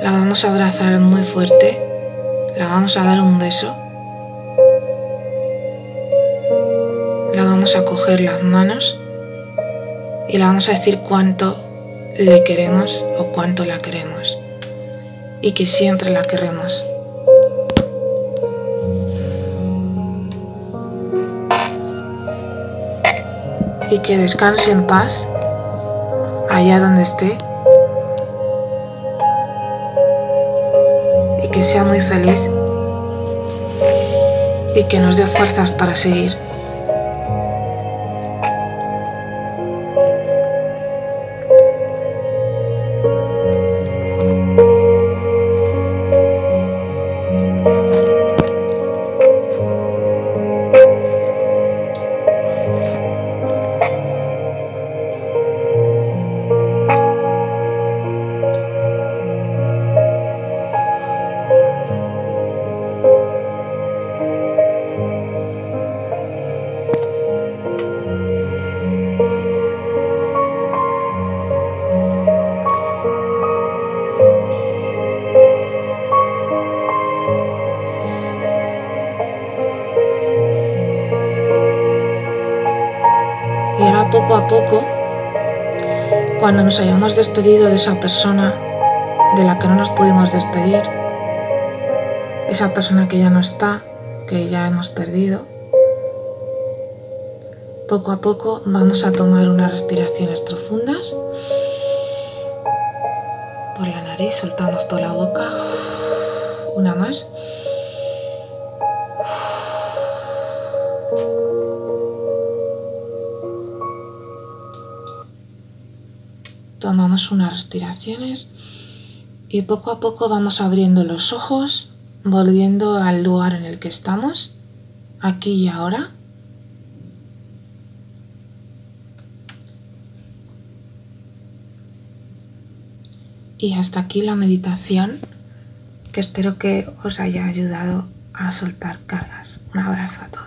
La vamos a abrazar muy fuerte, la vamos a dar un beso, la vamos a coger las manos y le vamos a decir cuánto le queremos o cuánto la queremos y que siempre la queremos. Y que descanse en paz allá donde esté y que sea muy feliz y que nos dé fuerzas para seguir. Cuando nos hayamos despedido de esa persona de la que no nos pudimos despedir, esa persona que ya no está, que ya hemos perdido, poco a poco vamos a tomar unas respiraciones profundas por la nariz, soltamos toda la boca, una más. Unas respiraciones y poco a poco vamos abriendo los ojos, volviendo al lugar en el que estamos, aquí y ahora. Y hasta aquí la meditación, que espero que os haya ayudado a soltar cargas. Un abrazo a todos.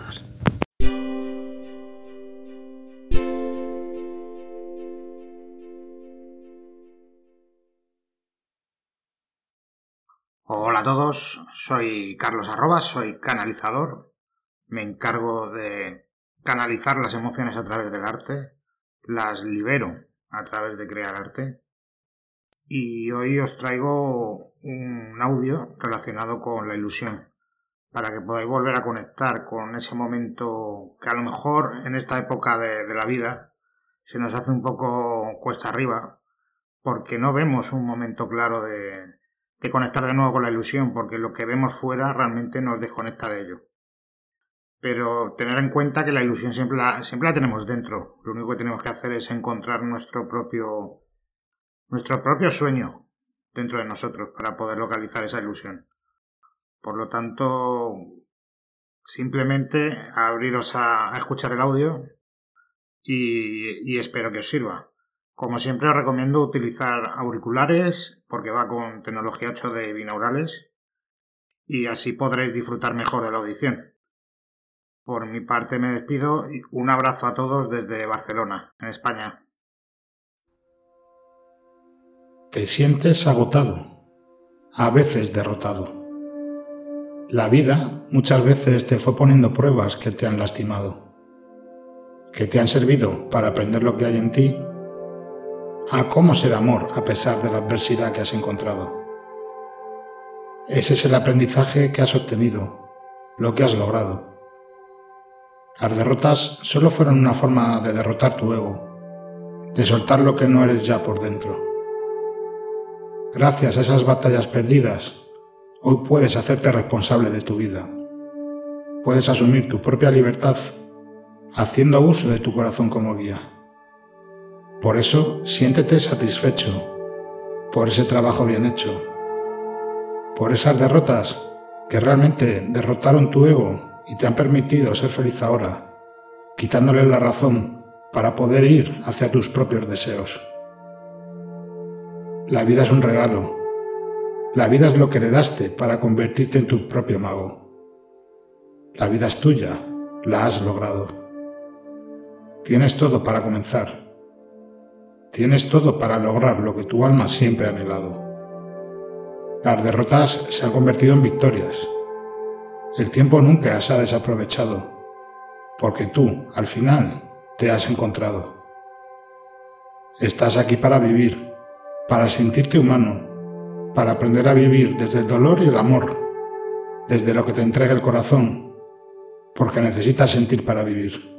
A todos, soy Carlos Arrobas, soy canalizador. Me encargo de canalizar las emociones a través del arte, las libero a través de crear arte. Y hoy os traigo un audio relacionado con la ilusión, para que podáis volver a conectar con ese momento que a lo mejor en esta época de, de la vida se nos hace un poco cuesta arriba, porque no vemos un momento claro de, de conectar de nuevo con la ilusión, porque lo que vemos fuera realmente nos desconecta de ello. Pero tener en cuenta que la ilusión siempre la, siempre la tenemos dentro. Lo único que tenemos que hacer es encontrar nuestro propio, nuestro propio sueño dentro de nosotros para poder localizar esa ilusión. Por lo tanto, simplemente abriros a, escuchar el audio y espero que os sirva. Como siempre os recomiendo utilizar auriculares porque va con tecnología 8 de binaurales y así podréis disfrutar mejor de la audición. Por mi parte me despido y un abrazo a todos desde Barcelona, en España. Te sientes agotado, a veces derrotado. La vida muchas veces te fue poniendo pruebas que te han lastimado, que te han servido para aprender lo que hay en ti a cómo ser amor a pesar de la adversidad que has encontrado. Ese es el aprendizaje que has obtenido, lo que has logrado. Las derrotas solo fueron una forma de derrotar tu ego, de soltar lo que no eres ya por dentro. Gracias a esas batallas perdidas, hoy puedes hacerte responsable de tu vida. Puedes asumir tu propia libertad haciendo uso de tu corazón como guía. Por eso, siéntete satisfecho por ese trabajo bien hecho por esas derrotas que realmente derrotaron tu ego y te han permitido ser feliz ahora, quitándole la razón para poder ir hacia tus propios deseos. La vida es un regalo. La vida es lo que le daste para convertirte en tu propio mago. La vida es tuya, la has logrado. Tienes todo para comenzar. Tienes todo para lograr lo que tu alma siempre ha anhelado. Las derrotas se han convertido en victorias. El tiempo nunca se ha desaprovechado, porque tú, al final, te has encontrado. Estás aquí para vivir, para sentirte humano, para aprender a vivir desde el dolor y el amor, desde lo que te entrega el corazón, porque necesitas sentir para vivir.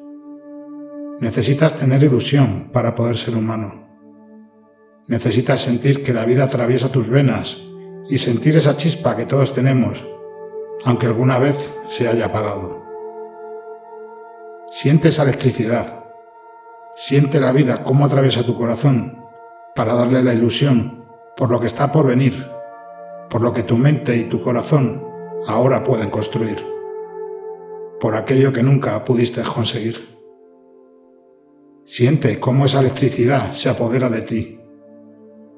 Necesitas tener ilusión para poder ser humano. Necesitas sentir que la vida atraviesa tus venas y sentir esa chispa que todos tenemos, aunque alguna vez se haya apagado. Siente esa electricidad, siente la vida cómo atraviesa tu corazón para darle la ilusión por lo que está por venir, por lo que tu mente y tu corazón ahora pueden construir, por aquello que nunca pudiste conseguir. Siente cómo esa electricidad se apodera de ti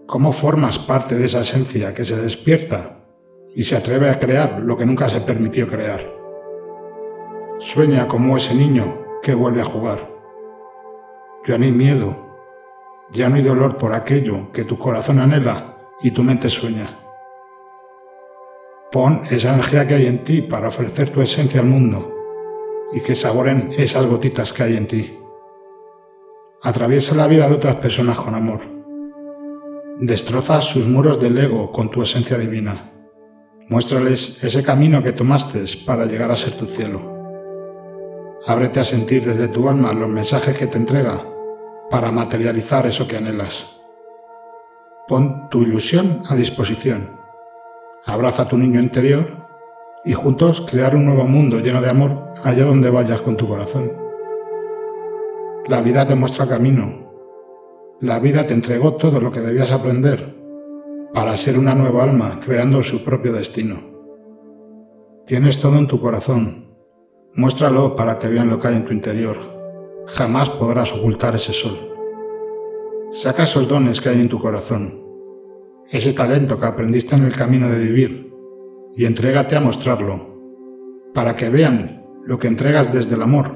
cómo formas parte de esa esencia que se despierta y se atreve a crear lo que nunca se permitió crear. Sueña como ese niño que vuelve a jugar. Ya no hay miedo, ya no hay dolor por aquello que tu corazón anhela y tu mente sueña. Pon esa energía que hay en ti para ofrecer tu esencia al mundo y que saboren esas gotitas que hay en ti. Atraviesa la vida de otras personas con amor Destroza sus muros del ego con tu esencia divina. Muéstrales ese camino que tomaste para llegar a ser tu cielo. Ábrete a sentir desde tu alma los mensajes que te entrega para materializar eso que anhelas. Pon tu ilusión a disposición. Abraza a tu niño interior y juntos crear un nuevo mundo lleno de amor allá donde vayas con tu corazón. La vida te muestra camino la vida te entregó todo lo que debías aprender para ser una nueva alma creando su propio destino. Tienes todo en tu corazón. Muéstralo para que vean lo que hay en tu interior. Jamás podrás ocultar ese sol. Saca esos dones que hay en tu corazón, ese talento que aprendiste en el camino de vivir, y entrégate a mostrarlo, para que vean lo que entregas desde el amor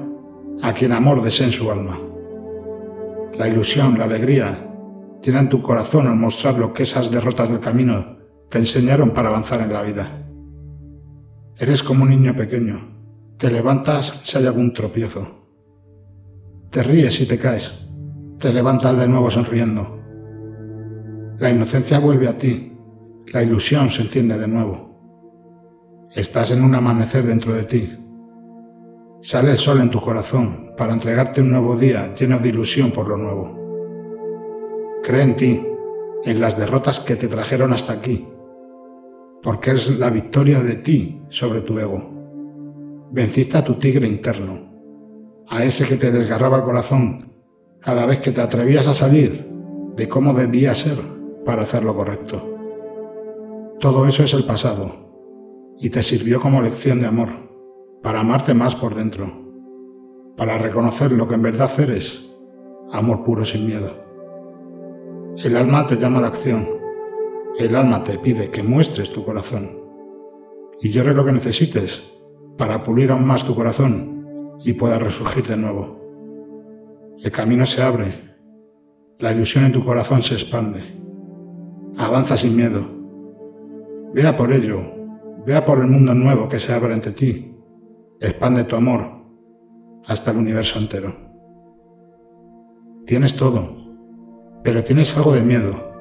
a quien amor desea en su alma la ilusión, la alegría, tienen tu corazón al mostrar lo que esas derrotas del camino te enseñaron para avanzar en la vida. Eres como un niño pequeño. Te levantas si hay algún tropiezo. Te ríes y te caes. Te levantas de nuevo sonriendo. La inocencia vuelve a ti. La ilusión se enciende de nuevo. Estás en un amanecer dentro de ti. Sale el sol en tu corazón para entregarte un nuevo día lleno de ilusión por lo nuevo. Cree en ti, en las derrotas que te trajeron hasta aquí, porque es la victoria de ti sobre tu ego. Venciste a tu tigre interno, a ese que te desgarraba el corazón cada vez que te atrevías a salir de cómo debía ser para hacer lo correcto. Todo eso es el pasado y te sirvió como lección de amor para amarte más por dentro, para reconocer lo que en verdad eres, amor puro sin miedo. El alma te llama a la acción, el alma te pide que muestres tu corazón y llores lo que necesites para pulir aún más tu corazón y puedas resurgir de nuevo. El camino se abre, la ilusión en tu corazón se expande, avanza sin miedo. Vea por ello, vea por el mundo nuevo que se abre ante ti expande tu amor hasta el universo entero. Tienes todo, pero tienes algo de miedo.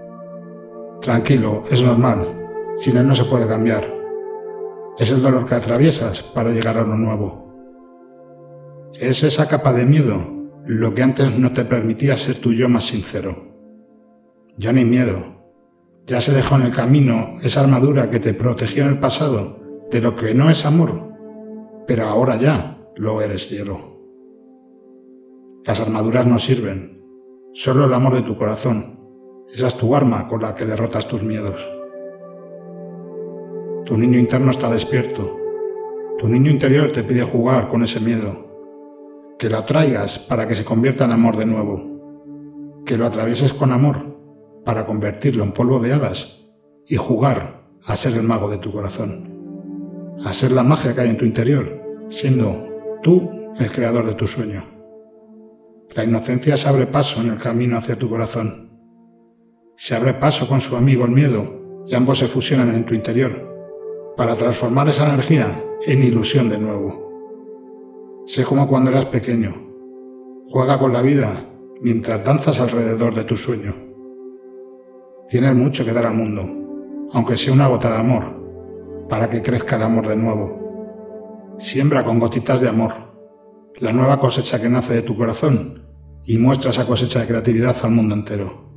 Tranquilo, es normal. Sin él no se puede cambiar. Es el dolor que atraviesas para llegar a lo nuevo. Es esa capa de miedo lo que antes no te permitía ser tu yo más sincero. Ya no hay miedo. Ya se dejó en el camino esa armadura que te protegió en el pasado de lo que no es amor, pero ahora ya lo eres cielo. Las armaduras no sirven, solo el amor de tu corazón. Esa es tu arma con la que derrotas tus miedos. Tu niño interno está despierto. Tu niño interior te pide jugar con ese miedo. Que lo atraigas para que se convierta en amor de nuevo. Que lo atravieses con amor para convertirlo en polvo de hadas y jugar a ser el mago de tu corazón. A ser la magia que hay en tu interior, siendo tú el creador de tu sueño. La inocencia se abre paso en el camino hacia tu corazón. Se abre paso con su amigo el miedo y ambos se fusionan en tu interior para transformar esa energía en ilusión de nuevo. Sé como cuando eras pequeño. Juega con la vida mientras danzas alrededor de tu sueño. Tienes mucho que dar al mundo, aunque sea una gota de amor, para que crezca el amor de nuevo. Siembra con gotitas de amor la nueva cosecha que nace de tu corazón y muestra esa cosecha de creatividad al mundo entero.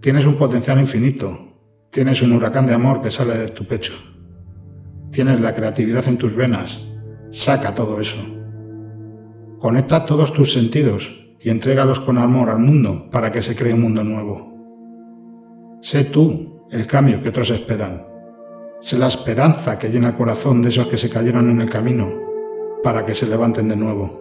Tienes un potencial infinito, tienes un huracán de amor que sale de tu pecho. Tienes la creatividad en tus venas. Saca todo eso. Conecta todos tus sentidos y entrégalos con amor al mundo para que se cree un mundo nuevo. Sé tú el cambio que otros esperan. Sé la esperanza que llena el corazón de esos que se cayeron en el camino para que se levanten de nuevo.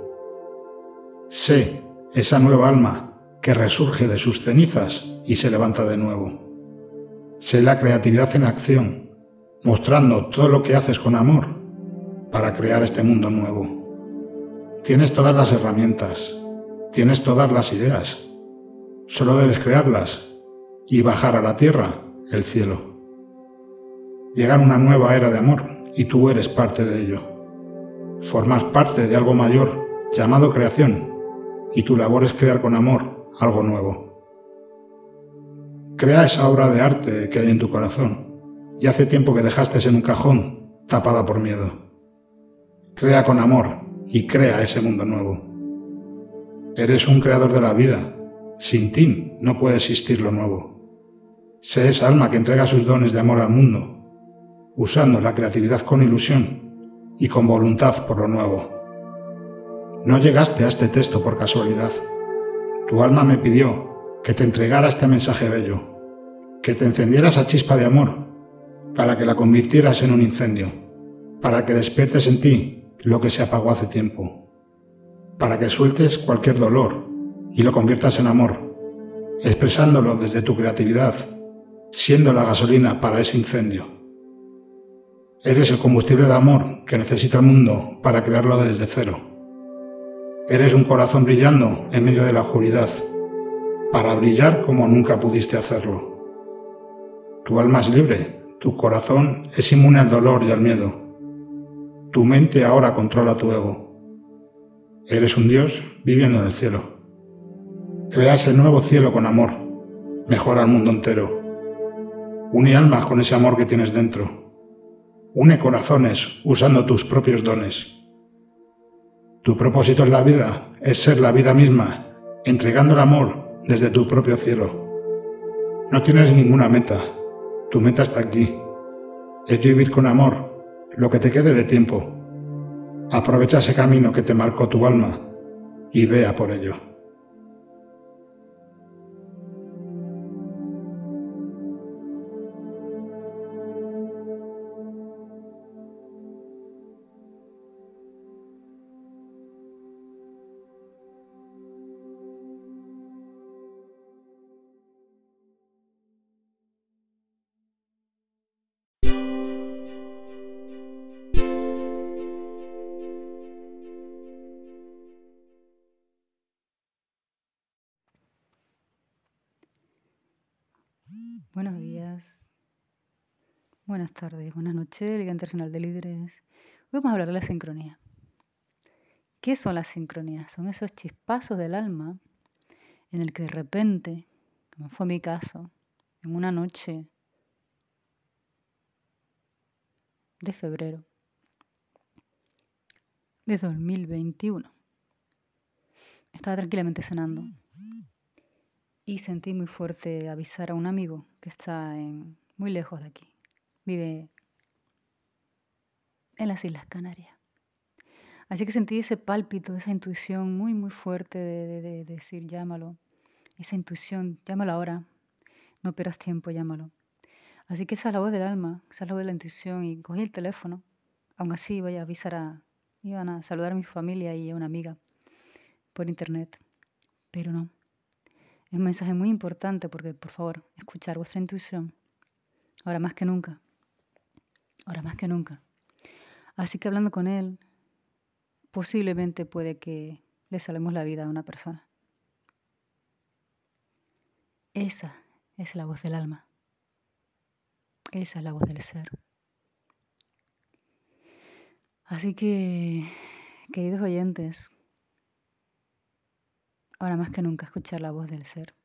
Sé esa nueva alma que resurge de sus cenizas y se levanta de nuevo. Sé la creatividad en acción mostrando todo lo que haces con amor para crear este mundo nuevo. Tienes todas las herramientas, tienes todas las ideas, solo debes crearlas y bajar a la tierra el cielo. Llega una nueva era de amor y tú eres parte de ello. Formas parte de algo mayor llamado creación y tu labor es crear con amor algo nuevo. Crea esa obra de arte que hay en tu corazón y hace tiempo que dejaste en un cajón tapada por miedo. Crea con amor y crea ese mundo nuevo. Eres un creador de la vida. Sin ti no puede existir lo nuevo. Sé esa alma que entrega sus dones de amor al mundo, usando la creatividad con ilusión y con voluntad por lo nuevo. No llegaste a este texto por casualidad. Tu alma me pidió que te entregara este mensaje bello, que te encendiera esa chispa de amor para que la convirtieras en un incendio, para que despiertes en ti lo que se apagó hace tiempo, para que sueltes cualquier dolor y lo conviertas en amor, expresándolo desde tu creatividad, siendo la gasolina para ese incendio. Eres el combustible de amor que necesita el mundo para crearlo desde cero. Eres un corazón brillando en medio de la oscuridad, para brillar como nunca pudiste hacerlo. Tu alma es libre tu corazón es inmune al dolor y al miedo. Tu mente ahora controla tu ego. Eres un Dios viviendo en el cielo. Creas el nuevo cielo con amor. Mejora el mundo entero. Une almas con ese amor que tienes dentro. Une corazones usando tus propios dones. Tu propósito en la vida es ser la vida misma, entregando el amor desde tu propio cielo. No tienes ninguna meta, tu meta está aquí. Es vivir con amor lo que te quede de tiempo. Aprovecha ese camino que te marcó tu alma y vea por ello. Buenos días, buenas tardes, buenas noches, Liga Internacional de Líderes. Hoy vamos a hablar de la sincronía. ¿Qué son las sincronías? Son esos chispazos del alma en el que de repente como fue mi caso, en una noche de febrero de 2021. Estaba tranquilamente cenando y sentí muy fuerte avisar a un amigo que está en, muy lejos de aquí. Vive en las Islas Canarias. Así que sentí ese pálpito, esa intuición muy, muy fuerte de, de decir, llámalo. Esa intuición, llámalo ahora. No pierdas tiempo, llámalo. Así que esa es la voz del alma, esa es la voz de la intuición y cogí el teléfono. Aún así voy a avisar a, iban a saludar a mi familia y a una amiga por internet. Pero no. Es un mensaje muy importante porque, por favor, escuchar vuestra intuición. Ahora más que nunca. Ahora más que nunca. Así que hablando con él, posiblemente puede que le salvemos la vida a una persona. Esa es la voz del alma. Esa es la voz del ser. Así que, queridos oyentes, ahora más que nunca escuchar la voz del ser,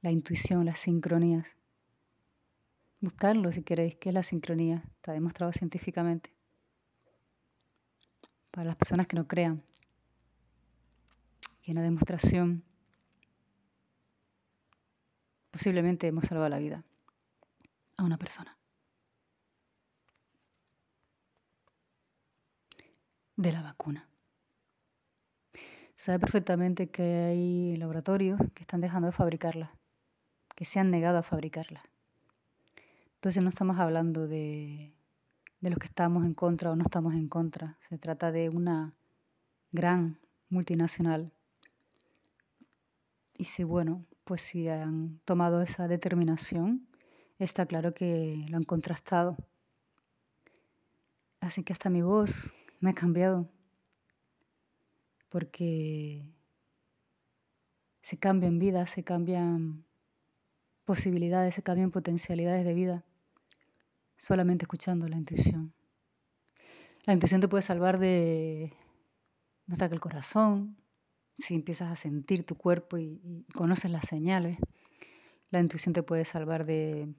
la intuición, las sincronías. Buscarlo si queréis, ¿qué es la sincronía? Está demostrado científicamente. Para las personas que no crean, que una demostración posiblemente hemos salvado la vida a una persona. De la vacuna. Sabe perfectamente que hay laboratorios que están dejando de fabricarla, que se han negado a fabricarla. Entonces no estamos hablando de, de los que estamos en contra o no estamos en contra. Se trata de una gran multinacional. Y si, bueno, pues si han tomado esa determinación, está claro que lo han contrastado. Así que hasta mi voz me ha cambiado, porque se cambian vidas, se cambian posibilidades, se cambian potencialidades de vida, solamente escuchando la intuición. La intuición te puede salvar de un ataque al corazón, si empiezas a sentir tu cuerpo y, y conoces las señales. La intuición te puede salvar de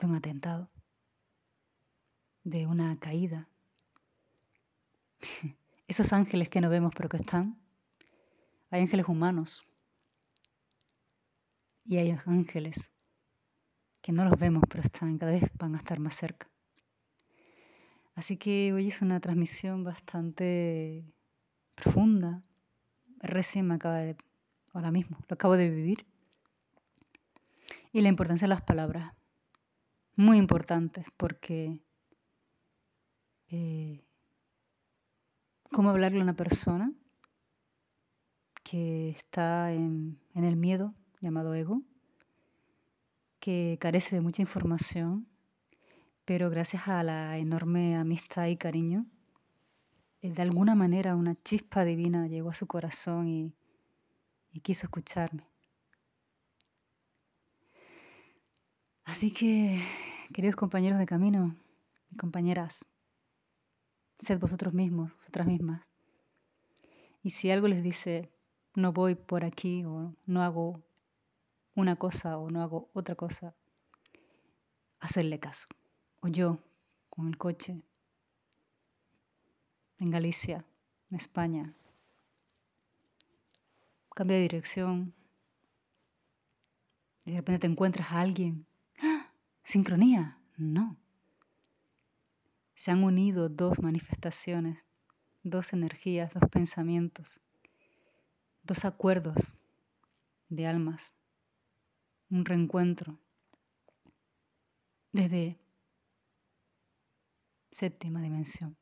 de un atentado, de una caída. (laughs) Esos ángeles que no vemos pero que están, hay ángeles humanos y hay ángeles que no los vemos pero están, cada vez van a estar más cerca. Así que hoy es una transmisión bastante profunda. Recién me acaba de, ahora mismo, lo acabo de vivir. Y la importancia de las palabras muy importantes porque eh, cómo hablarle a una persona que está en, el miedo llamado ego, que carece de mucha información, pero gracias a la enorme amistad y cariño, eh, de alguna manera una chispa divina llegó a su corazón y, y quiso escucharme. Así que, queridos compañeros de camino y compañeras, sed vosotros mismos, vosotras mismas. Y si algo les dice, no voy por aquí o no hago una cosa o no hago otra cosa, hacerle caso. O yo, con el coche, en Galicia, en España, cambia de dirección y de repente te encuentras a alguien ¿Sincronía? No. Se han unido dos manifestaciones, dos energías, dos pensamientos, dos acuerdos de almas, un reencuentro desde séptima dimensión,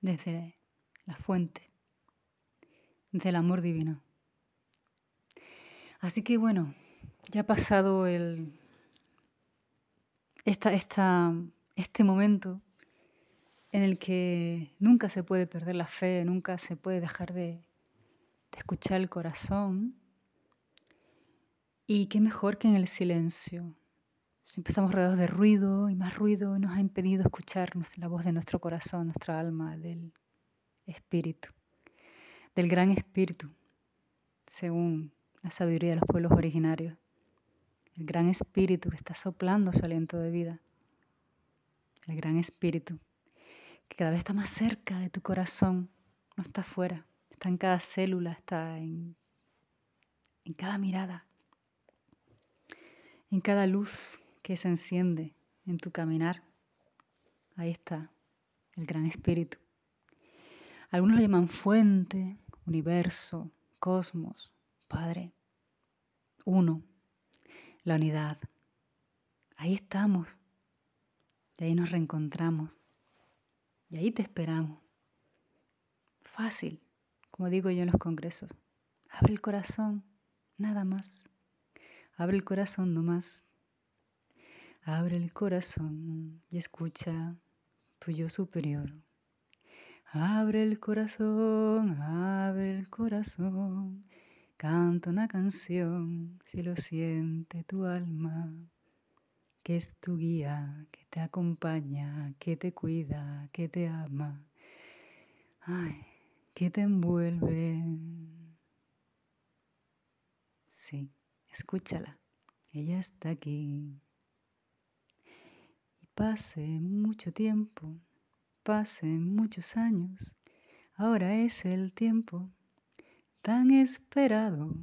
desde la fuente, desde el amor divino. Así que bueno, ya ha pasado el esta, esta, este momento en el que nunca se puede perder la fe, nunca se puede dejar de, escuchar el corazón. Y qué mejor que en el silencio. Siempre estamos rodeados de ruido y más ruido nos ha impedido escuchar la voz de nuestro corazón, nuestra alma, del espíritu, del gran espíritu, según la sabiduría de los pueblos originarios. El gran espíritu que está soplando su aliento de vida. El gran espíritu que cada vez está más cerca de tu corazón, no está afuera, está en cada célula, está en, en cada mirada, en cada luz que se enciende en tu caminar. Ahí está el gran espíritu. Algunos lo llaman fuente, universo, cosmos, Padre, uno, la unidad. Ahí estamos. Ahí nos reencontramos. Y ahí te esperamos. Fácil, como digo yo en los congresos. Abre el corazón, nada más. Abre el corazón nomás. Abre el corazón y escucha tu yo superior. Abre el corazón, abre el corazón, canta una canción si lo siente tu alma, que es tu guía, que te acompaña, que te cuida, que te ama, ay, que te envuelve. Sí, escúchala, ella está aquí. Y pase mucho tiempo pasen muchos años, ahora es el tiempo tan esperado.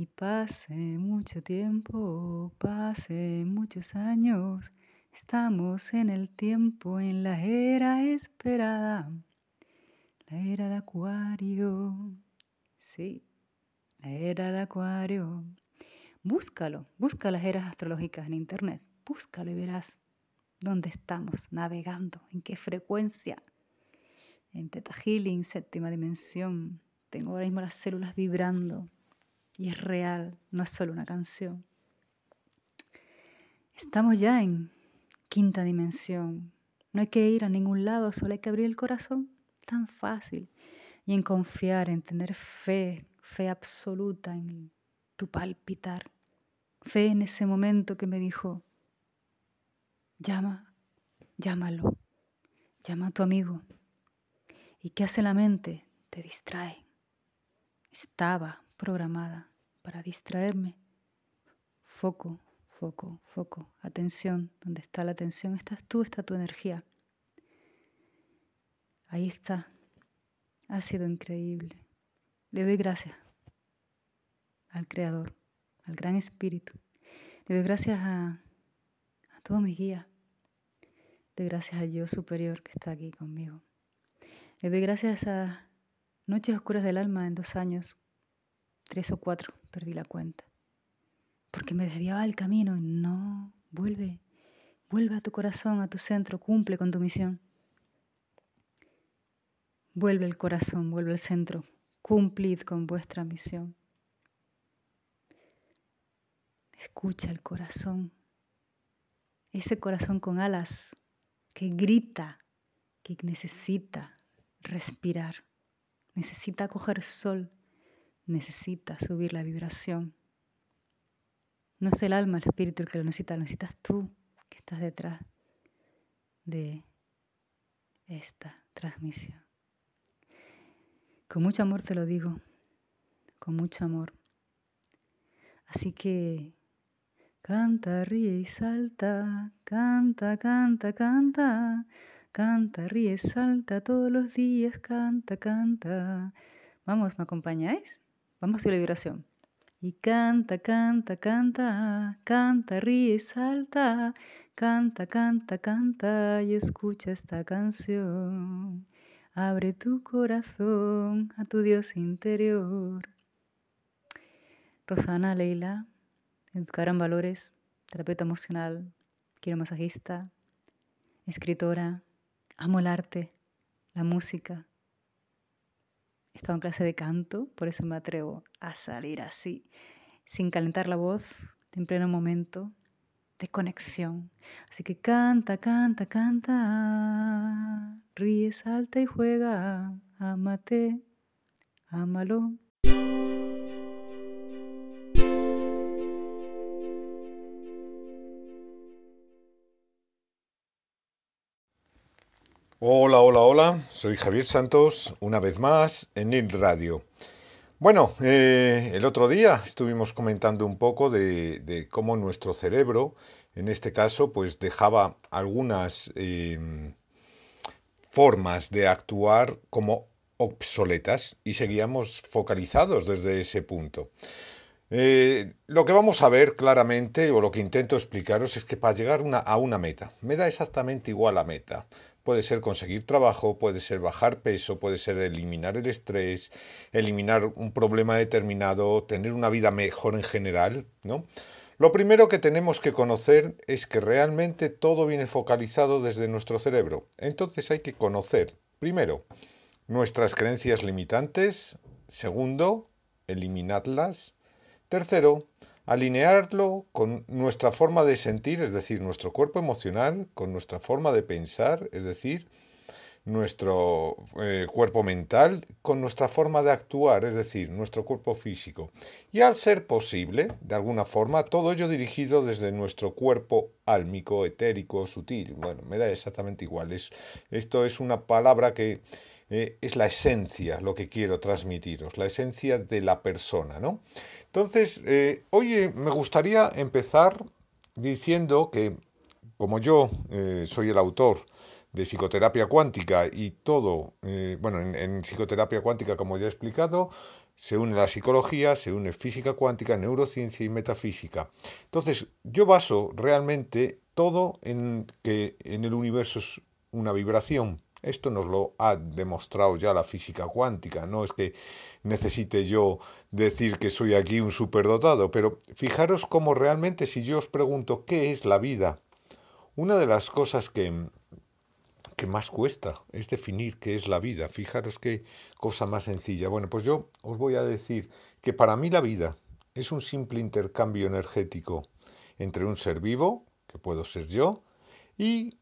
Y pase mucho tiempo, pase muchos años, estamos en el tiempo, en la era esperada, la era de Acuario. Sí, la era de Acuario. Búscalo, busca las eras astrológicas en internet, búscalo y verás dónde estamos navegando, en qué frecuencia. En Teta Healing, séptima dimensión, tengo ahora mismo las células vibrando y es real, no es solo una canción. Estamos ya en quinta dimensión. No hay que ir a ningún lado, solo hay que abrir el corazón. Tan fácil. Y en confiar, en tener fe, fe absoluta en tu palpitar. Fe en ese momento que me dijo, Llama, llámalo, llama a tu amigo. ¿Y qué hace la mente? Te distrae. Estaba programada para distraerme. Foco, foco, foco, atención. Donde está la atención estás tú, está tu energía. Ahí está. Ha sido increíble. Le doy gracias al Creador, al Gran Espíritu. Le doy gracias a, a todos mis guías, doy gracias al yo superior que está aquí conmigo. Le doy gracias a noches oscuras del alma en dos años, tres o cuatro, perdí la cuenta. Porque me desviaba el camino y no, vuelve, vuelve a tu corazón, a tu centro, cumple con tu misión. Vuelve el corazón, vuelve el centro, cumplid con vuestra misión. Escucha el corazón, ese corazón con alas que grita, que necesita respirar, necesita coger sol, necesita subir la vibración. No es el alma, el espíritu el que lo necesita, lo necesitas tú que estás detrás de esta transmisión. Con mucho amor te lo digo, con mucho amor. Así que Canta, ríe y salta, canta, canta, canta, canta, ríe, salta todos los días, canta, canta. Vamos, ¿me acompañáis? Vamos a la vibración. Y canta, canta, canta, canta, ríe, salta, canta, canta, canta y escucha esta canción. Abre tu corazón a tu Dios interior. Rosana Leila educar en valores, terapeuta emocional, quiero masajista, escritora, amo el arte, la música. He estado en clase de canto, por eso me atrevo a salir así, sin calentar la voz, en pleno momento de conexión. Así que canta, canta, canta, ríe, salta y juega, amate, ámalo. Hola, hola, hola, soy Javier Santos, una vez más en NIL Radio. Bueno, eh, el otro día estuvimos comentando un poco de, cómo nuestro cerebro, en este caso, pues dejaba algunas em, formas de actuar como obsoletas y seguíamos focalizados desde ese punto. Eh, lo que vamos a ver claramente, o lo que intento explicaros, es que para llegar a una meta, me da exactamente igual la meta. Puede ser conseguir trabajo, puede ser bajar peso, puede ser eliminar el estrés, eliminar un problema determinado, tener una vida mejor en general, ¿no? Lo primero que tenemos que conocer es que realmente todo viene focalizado desde nuestro cerebro. Entonces hay que conocer, primero, nuestras creencias limitantes, segundo, eliminarlas, tercero, alinearlo con nuestra forma de sentir, es decir, nuestro cuerpo emocional, con nuestra forma de pensar, es decir, nuestro eh, cuerpo mental, con nuestra forma de actuar, es decir, nuestro cuerpo físico. Y al ser posible, de alguna forma, todo ello dirigido desde nuestro cuerpo álmico, etérico, sutil. Bueno, me da exactamente igual. esto es una palabra que eh, es la esencia, lo que quiero transmitiros, la esencia de la persona, ¿no? Entonces, eh, hoy eh, me gustaría empezar diciendo que, como yo eh, soy el autor de psicoterapia cuántica y todo, bueno, en, psicoterapia cuántica, como ya he explicado, se une la psicología, se une física cuántica, neurociencia y metafísica. Entonces, yo baso realmente todo en que en el universo es una vibración esto nos lo ha demostrado ya la física cuántica, no es que necesite yo decir que soy aquí un superdotado, pero fijaros cómo realmente si yo os pregunto qué es la vida, una de las cosas que, que más cuesta es definir qué es la vida. Fijaros qué cosa más sencilla. Bueno, pues yo os voy a decir que para mí la vida es un simple intercambio energético entre un ser vivo, que puedo ser yo, y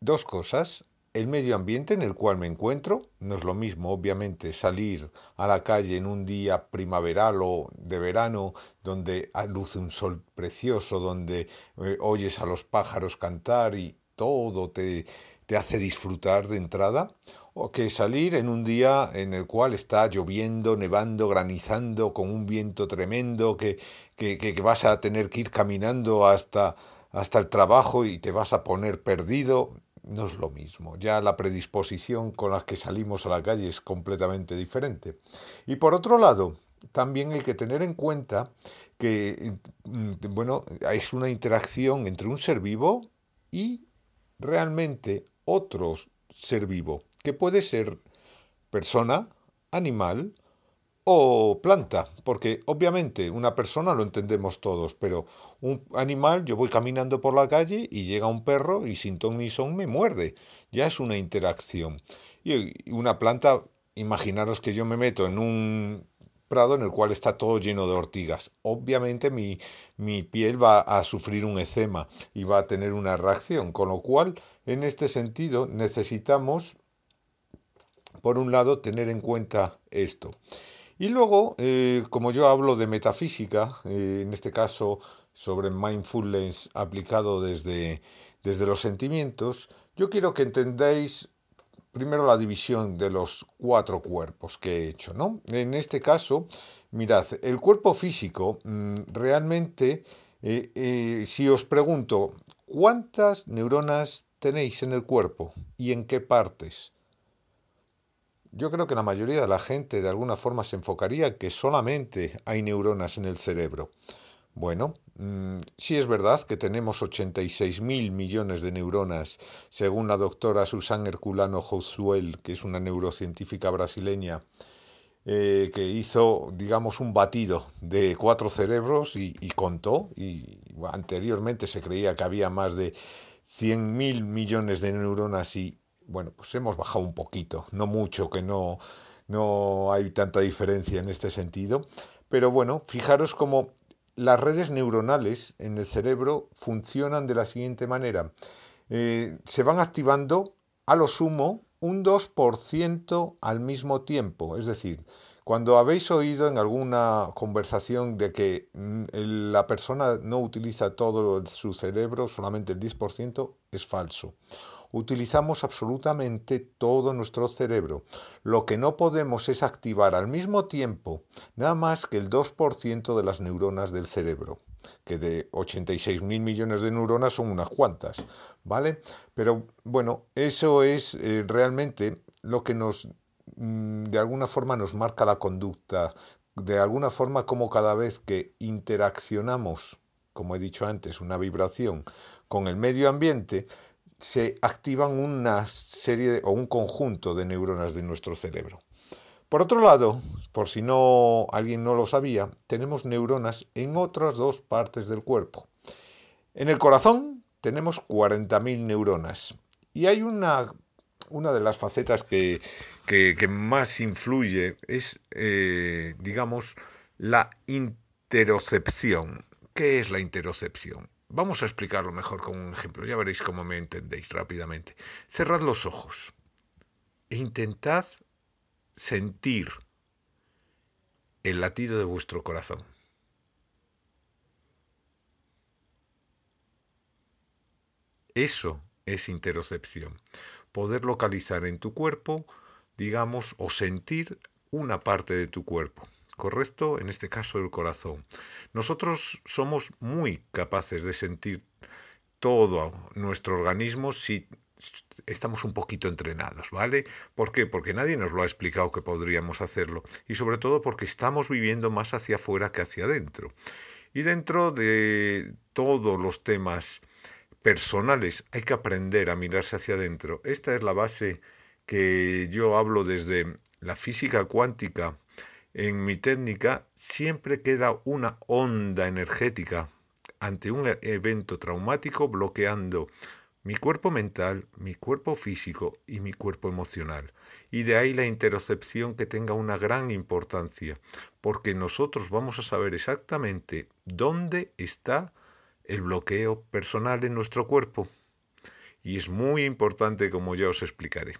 dos cosas, el medio ambiente en el cual me encuentro. No es lo mismo, obviamente, salir a la calle en un día primaveral o de verano donde luce un sol precioso, donde eh, oyes a los pájaros cantar y todo te, te hace disfrutar de entrada, o que salir en un día en el cual está lloviendo, nevando, granizando, con un viento tremendo, que, que, que vas a tener que ir caminando hasta, hasta el trabajo y te vas a poner perdido no es lo mismo. Ya la predisposición con la que salimos a la calle es completamente diferente. Y por otro lado, también hay que tener en cuenta que, mm, bueno, es una interacción entre un ser vivo y realmente otro ser vivo, que puede ser persona, animal o planta, porque obviamente una persona lo entendemos todos, pero un animal, yo voy caminando por la calle y llega un perro y sin ton ni son me muerde. Ya es una interacción. Y una planta, imaginaros que yo me meto en un prado en el cual está todo lleno de ortigas. Obviamente mi, mi piel va a sufrir un ecema y va a tener una reacción, con lo cual en este sentido necesitamos, por un lado, tener en cuenta esto. Y luego, eh, como yo hablo de metafísica, eh, en este caso sobre mindfulness aplicado desde, desde los sentimientos, yo quiero que entendáis primero la división de los cuatro cuerpos que he hecho. ¿no? En este caso, mirad, el cuerpo físico mm, realmente, eh, si os pregunto, ¿cuántas neuronas tenéis en el cuerpo y en qué partes? Yo creo que la mayoría de la gente de alguna forma se enfocaría que solamente hay neuronas en el cerebro. Bueno, mm, sí es verdad que tenemos 86 mil millones de neuronas, según la doctora Susan Herculano Josuel, que es una neurocientífica brasileña, eh, que hizo, digamos, un batido de cuatro cerebros y, contó, y anteriormente se creía que había más de 100 mil millones de neuronas y bueno, pues hemos bajado un poquito, no mucho, que no, no hay tanta diferencia en este sentido, pero bueno, fijaros cómo las redes neuronales en el cerebro funcionan de la siguiente manera. Eh, se van activando a lo sumo un 2% al mismo tiempo. Es decir, cuando habéis oído en alguna conversación de que mm, la persona no utiliza todo su cerebro, solamente el 10%, es falso utilizamos absolutamente todo nuestro cerebro. Lo que no podemos es activar al mismo tiempo nada más que el 2% de las neuronas del cerebro, que de 86 mil millones de neuronas son unas cuantas, ¿vale? Pero bueno, eso es eh, realmente lo que nos, mm, de alguna forma, nos marca la conducta, de alguna forma como cada vez que interaccionamos, como he dicho antes, una vibración con el medio ambiente, se activan una serie o un conjunto de neuronas de nuestro cerebro. Por otro lado, por si no alguien no lo sabía, tenemos neuronas en otras dos partes del cuerpo. En el corazón tenemos 40.000 neuronas y hay una, una de las facetas que, más influye es, eh, digamos, la interocepción. ¿Qué es la interocepción? Vamos a explicarlo mejor con un ejemplo, ya veréis cómo me entendéis rápidamente. Cerrad los ojos e intentad sentir el latido de vuestro corazón. Eso es interocepción. Poder localizar en tu cuerpo, digamos, o sentir una parte de tu cuerpo. ¿Correcto? En este caso el corazón. Nosotros somos muy capaces de sentir todo nuestro organismo si estamos un poquito entrenados, ¿vale? ¿Por qué? Porque nadie nos lo ha explicado que podríamos hacerlo y sobre todo porque estamos viviendo más hacia afuera que hacia adentro. Y dentro de todos los temas personales hay que aprender a mirarse hacia adentro. Esta es la base que yo hablo desde la física cuántica en mi técnica siempre queda una onda energética ante un evento traumático bloqueando mi cuerpo mental, mi cuerpo físico y mi cuerpo emocional. Y de ahí la interocepción que tenga una gran importancia, porque nosotros vamos a saber exactamente dónde está el bloqueo personal en nuestro cuerpo. Y es muy importante como ya os explicaré.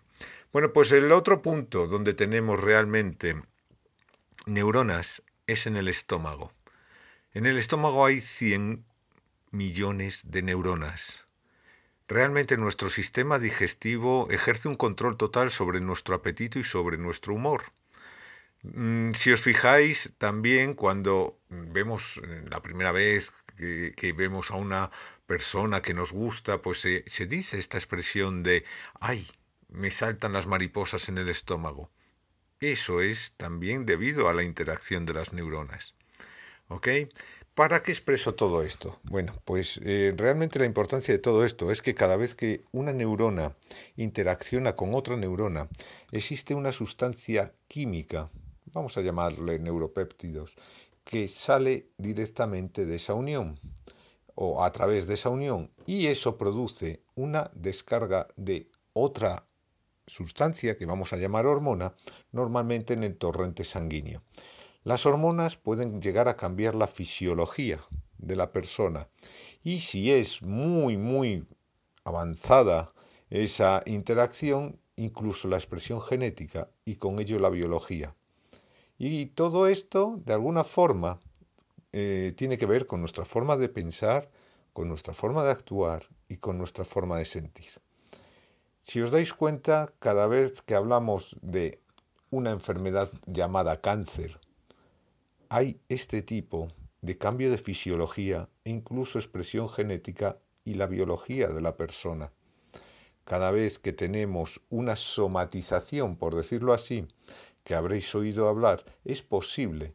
Bueno, pues el otro punto donde tenemos realmente neuronas es en el estómago. En el estómago hay 100 millones de neuronas. Realmente nuestro sistema digestivo ejerce un control total sobre nuestro apetito y sobre nuestro humor. Mm, si os fijáis, también cuando vemos eh, la primera vez que, vemos a una persona que nos gusta, pues se, se dice esta expresión de, ay, me saltan las mariposas en el estómago. Eso es también debido a la interacción de las neuronas. ¿Ok? ¿Para qué expreso todo esto? Bueno, pues eh, realmente la importancia de todo esto es que cada vez que una neurona interacciona con otra neurona, existe una sustancia química, vamos a llamarle neuropéptidos, que sale directamente de esa unión o a través de esa unión y eso produce una descarga de otra sustancia que vamos a llamar hormona, normalmente en el torrente sanguíneo. Las hormonas pueden llegar a cambiar la fisiología de la persona y si es muy, muy avanzada esa interacción, incluso la expresión genética y con ello la biología. Y todo esto, de alguna forma, eh, tiene que ver con nuestra forma de pensar, con nuestra forma de actuar y con nuestra forma de sentir. Si os dais cuenta, cada vez que hablamos de una enfermedad llamada cáncer, hay este tipo de cambio de fisiología e incluso expresión genética y la biología de la persona. Cada vez que tenemos una somatización, por decirlo así, que habréis oído hablar, es posible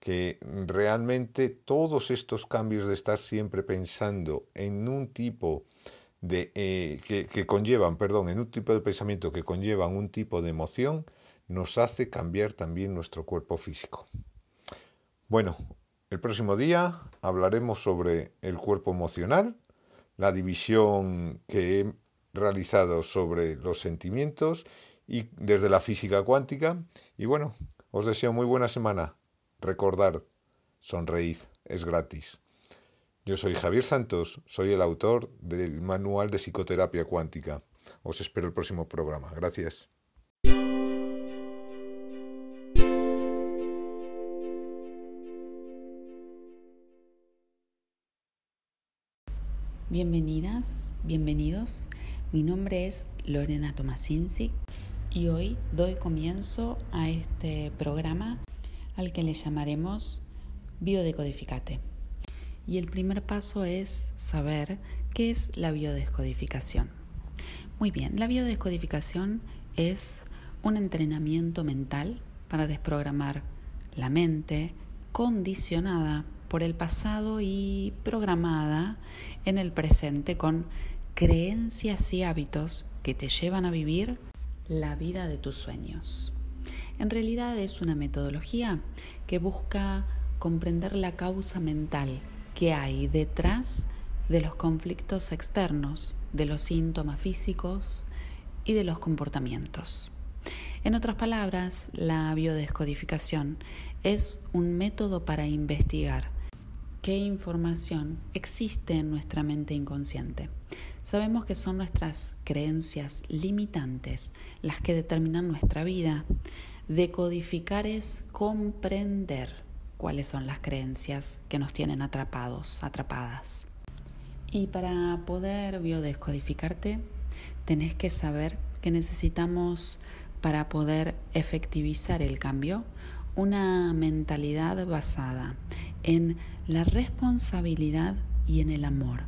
que realmente todos estos cambios de estar siempre pensando en un tipo de, eh, que, conllevan, perdón, en un tipo de pensamiento que conllevan un tipo de emoción, nos hace cambiar también nuestro cuerpo físico. Bueno, el próximo día hablaremos sobre el cuerpo emocional, la división que he realizado sobre los sentimientos y desde la física cuántica. Y bueno, os deseo muy buena semana. Recordad, sonreíd, es gratis. Yo soy Javier Santos, soy el autor del Manual de Psicoterapia Cuántica. Os espero el próximo programa. Gracias. Bienvenidas, bienvenidos. Mi nombre es Lorena Tomasinski y hoy doy comienzo a este programa al que le llamaremos Biodecodificate. Y el primer paso es saber qué es la biodescodificación. Muy bien, la biodescodificación es un entrenamiento mental para desprogramar la mente condicionada por el pasado y programada en el presente con creencias y hábitos que te llevan a vivir la vida de tus sueños. En realidad es una metodología que busca comprender la causa mental que hay detrás de los conflictos externos, de los síntomas físicos y de los comportamientos. En otras palabras, la biodescodificación es un método para investigar qué información existe en nuestra mente inconsciente. Sabemos que son nuestras creencias limitantes las que determinan nuestra vida. Decodificar es comprender cuáles son las creencias que nos tienen atrapados, atrapadas. Y para poder biodescodificarte, tenés que saber que necesitamos, para poder efectivizar el cambio, una mentalidad basada en la responsabilidad y en el amor.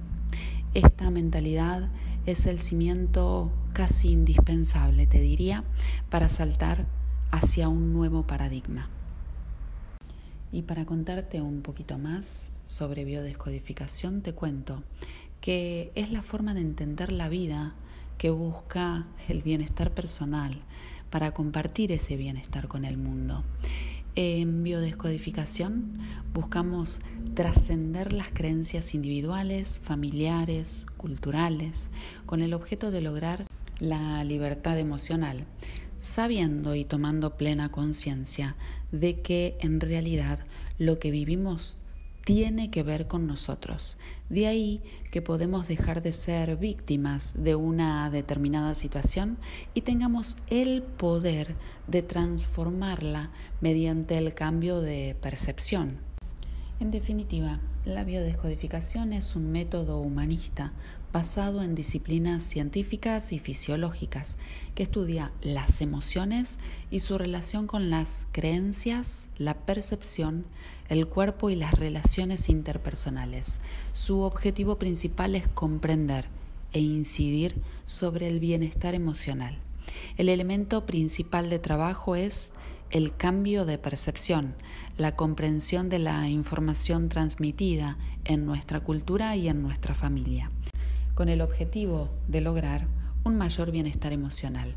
Esta mentalidad es el cimiento casi indispensable, te diría, para saltar hacia un nuevo paradigma. Y para contarte un poquito más sobre biodescodificación, te cuento que es la forma de entender la vida que busca el bienestar personal para compartir ese bienestar con el mundo. En biodescodificación buscamos trascender las creencias individuales, familiares, culturales, con el objeto de lograr la libertad emocional, sabiendo y tomando plena conciencia de que en realidad lo que vivimos tiene que ver con nosotros. De ahí que podemos dejar de ser víctimas de una determinada situación y tengamos el poder de transformarla mediante el cambio de percepción. En definitiva, la biodescodificación es un método humanista basado en disciplinas científicas y fisiológicas que estudia las emociones y su relación con las creencias, la percepción, el cuerpo y las relaciones interpersonales. Su objetivo principal es comprender e incidir sobre el bienestar emocional. El elemento principal de trabajo es el cambio de percepción, la comprensión de la información transmitida en nuestra cultura y en nuestra familia, con el objetivo de lograr un mayor bienestar emocional.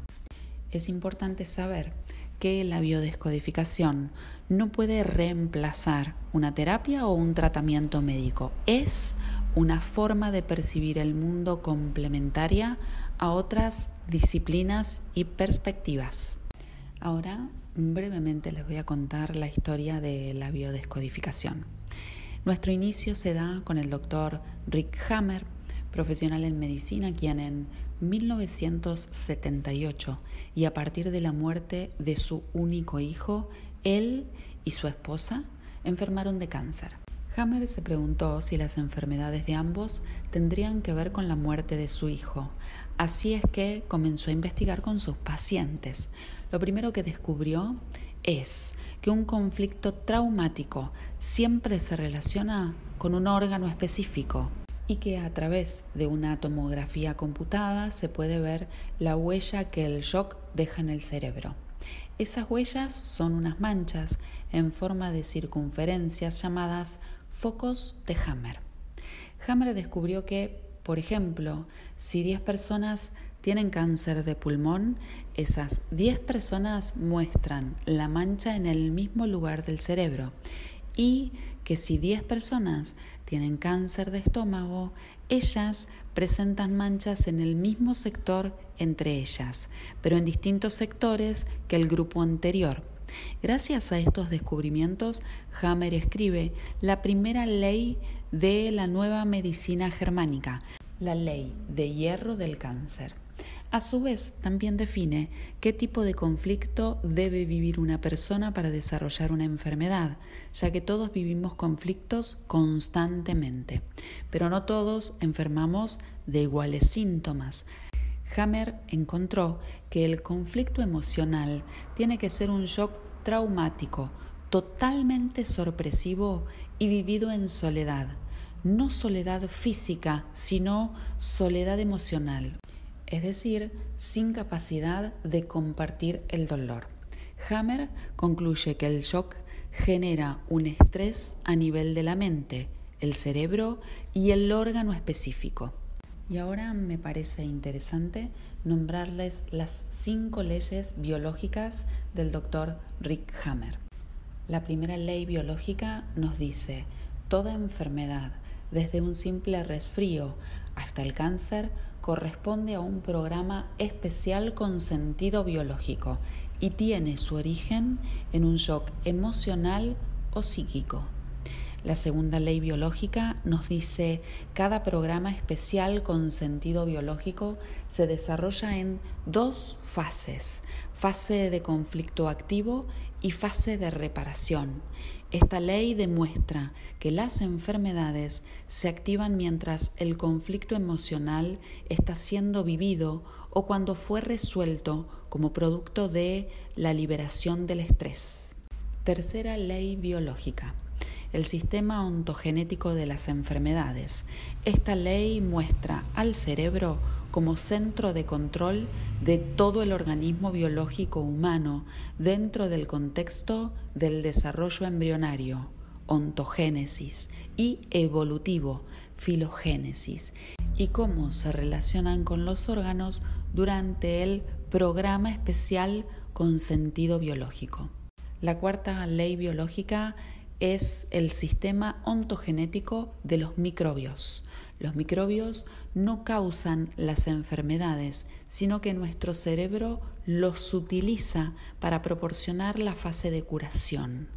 Es importante saber que la biodescodificación no puede reemplazar una terapia o un tratamiento médico. Es una forma de percibir el mundo complementaria a otras disciplinas y perspectivas. Ahora brevemente les voy a contar la historia de la biodescodificación. Nuestro inicio se da con el doctor Rick Hammer, profesional en medicina, quien en 1978 y a partir de la muerte de su único hijo, él y su esposa enfermaron de cáncer. Hammer se preguntó si las enfermedades de ambos tendrían que ver con la muerte de su hijo. Así es que comenzó a investigar con sus pacientes. Lo primero que descubrió es que un conflicto traumático siempre se relaciona con un órgano específico y que a través de una tomografía computada se puede ver la huella que el shock deja en el cerebro. Esas huellas son unas manchas en forma de circunferencias llamadas focos de Hammer. Hammer descubrió que, por ejemplo, si 10 personas tienen cáncer de pulmón, esas 10 personas muestran la mancha en el mismo lugar del cerebro y que si 10 personas tienen cáncer de estómago, ellas presentan manchas en el mismo sector entre ellas, pero en distintos sectores que el grupo anterior. Gracias a estos descubrimientos, Hammer escribe la primera ley de la nueva medicina germánica, la ley de hierro del cáncer. A su vez, también define qué tipo de conflicto debe vivir una persona para desarrollar una enfermedad, ya que todos vivimos conflictos constantemente, pero no todos enfermamos de iguales síntomas. Hammer encontró que el conflicto emocional tiene que ser un shock traumático, totalmente sorpresivo y vivido en soledad. No soledad física, sino soledad emocional, es decir, sin capacidad de compartir el dolor. Hammer concluye que el shock genera un estrés a nivel de la mente, el cerebro y el órgano específico. Y ahora me parece interesante nombrarles las cinco leyes biológicas del doctor Rick Hammer. La primera ley biológica nos dice, toda enfermedad, desde un simple resfrío hasta el cáncer, corresponde a un programa especial con sentido biológico y tiene su origen en un shock emocional o psíquico. La segunda ley biológica nos dice cada programa especial con sentido biológico se desarrolla en dos fases, fase de conflicto activo y fase de reparación. Esta ley demuestra que las enfermedades se activan mientras el conflicto emocional está siendo vivido o cuando fue resuelto como producto de la liberación del estrés. Tercera ley biológica el sistema ontogenético de las enfermedades. Esta ley muestra al cerebro como centro de control de todo el organismo biológico humano dentro del contexto del desarrollo embrionario, ontogénesis, y evolutivo, filogénesis, y cómo se relacionan con los órganos durante el programa especial con sentido biológico. La cuarta ley biológica es el sistema ontogenético de los microbios. Los microbios no causan las enfermedades, sino que nuestro cerebro los utiliza para proporcionar la fase de curación.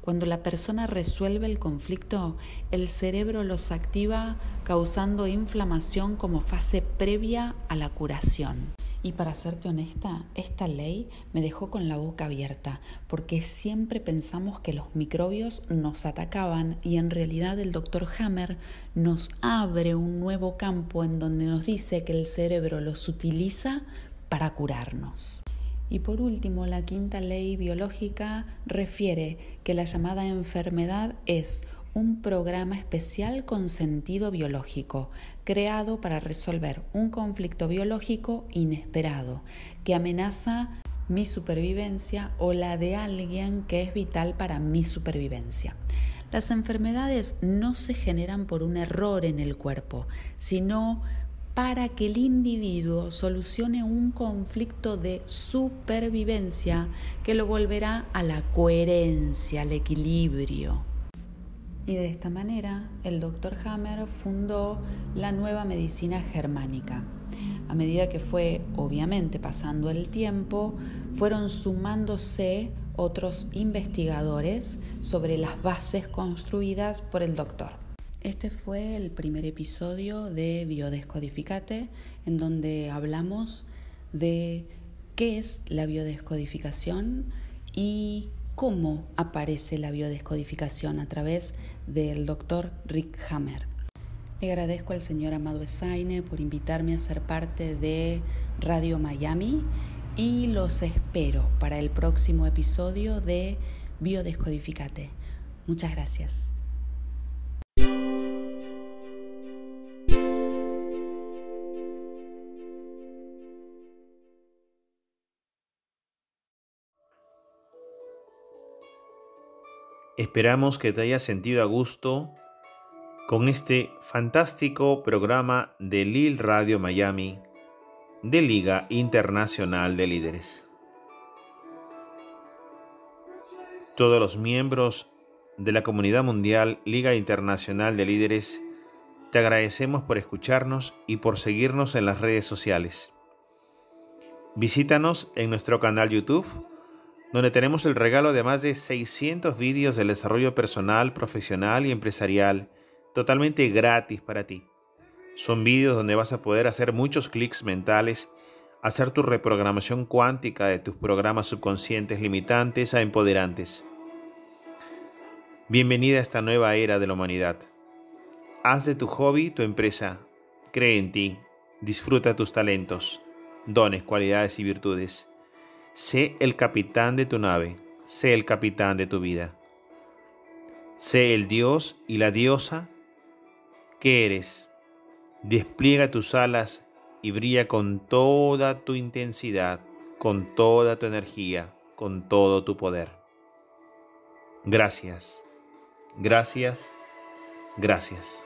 Cuando la persona resuelve el conflicto, el cerebro los activa causando inflamación como fase previa a la curación. Y para serte honesta, esta ley me dejó con la boca abierta, porque siempre pensamos que los microbios nos atacaban y en realidad el doctor Hammer nos abre un nuevo campo en donde nos dice que el cerebro los utiliza para curarnos. Y por último, la quinta ley biológica refiere que la llamada enfermedad es un programa especial con sentido biológico, creado para resolver un conflicto biológico inesperado que amenaza mi supervivencia o la de alguien que es vital para mi supervivencia. Las enfermedades no se generan por un error en el cuerpo, sino para que el individuo solucione un conflicto de supervivencia que lo volverá a la coherencia, al equilibrio. Y de esta manera el doctor Hammer fundó la nueva medicina germánica. A medida que fue obviamente pasando el tiempo, fueron sumándose otros investigadores sobre las bases construidas por el doctor. Este fue el primer episodio de Biodescodificate, en donde hablamos de qué es la biodescodificación y cómo aparece la biodescodificación a través del doctor Rick Hammer. Le agradezco al señor Amado Esaine por invitarme a ser parte de Radio Miami y los espero para el próximo episodio de Biodescodificate. Muchas gracias. Esperamos que te hayas sentido a gusto con este fantástico programa de Lil Radio Miami de Liga Internacional de Líderes. Todos los miembros de la comunidad mundial Liga Internacional de Líderes, te agradecemos por escucharnos y por seguirnos en las redes sociales. Visítanos en nuestro canal YouTube donde tenemos el regalo de más de 600 vídeos del desarrollo personal, profesional y empresarial, totalmente gratis para ti. Son vídeos donde vas a poder hacer muchos clics mentales, hacer tu reprogramación cuántica de tus programas subconscientes limitantes a empoderantes. Bienvenida a esta nueva era de la humanidad. Haz de tu hobby tu empresa. Cree en ti. Disfruta tus talentos. dones, cualidades y virtudes. Sé el capitán de tu nave, sé el capitán de tu vida. Sé el Dios y la diosa que eres. Despliega tus alas y brilla con toda tu intensidad, con toda tu energía, con todo tu poder. Gracias, gracias, gracias.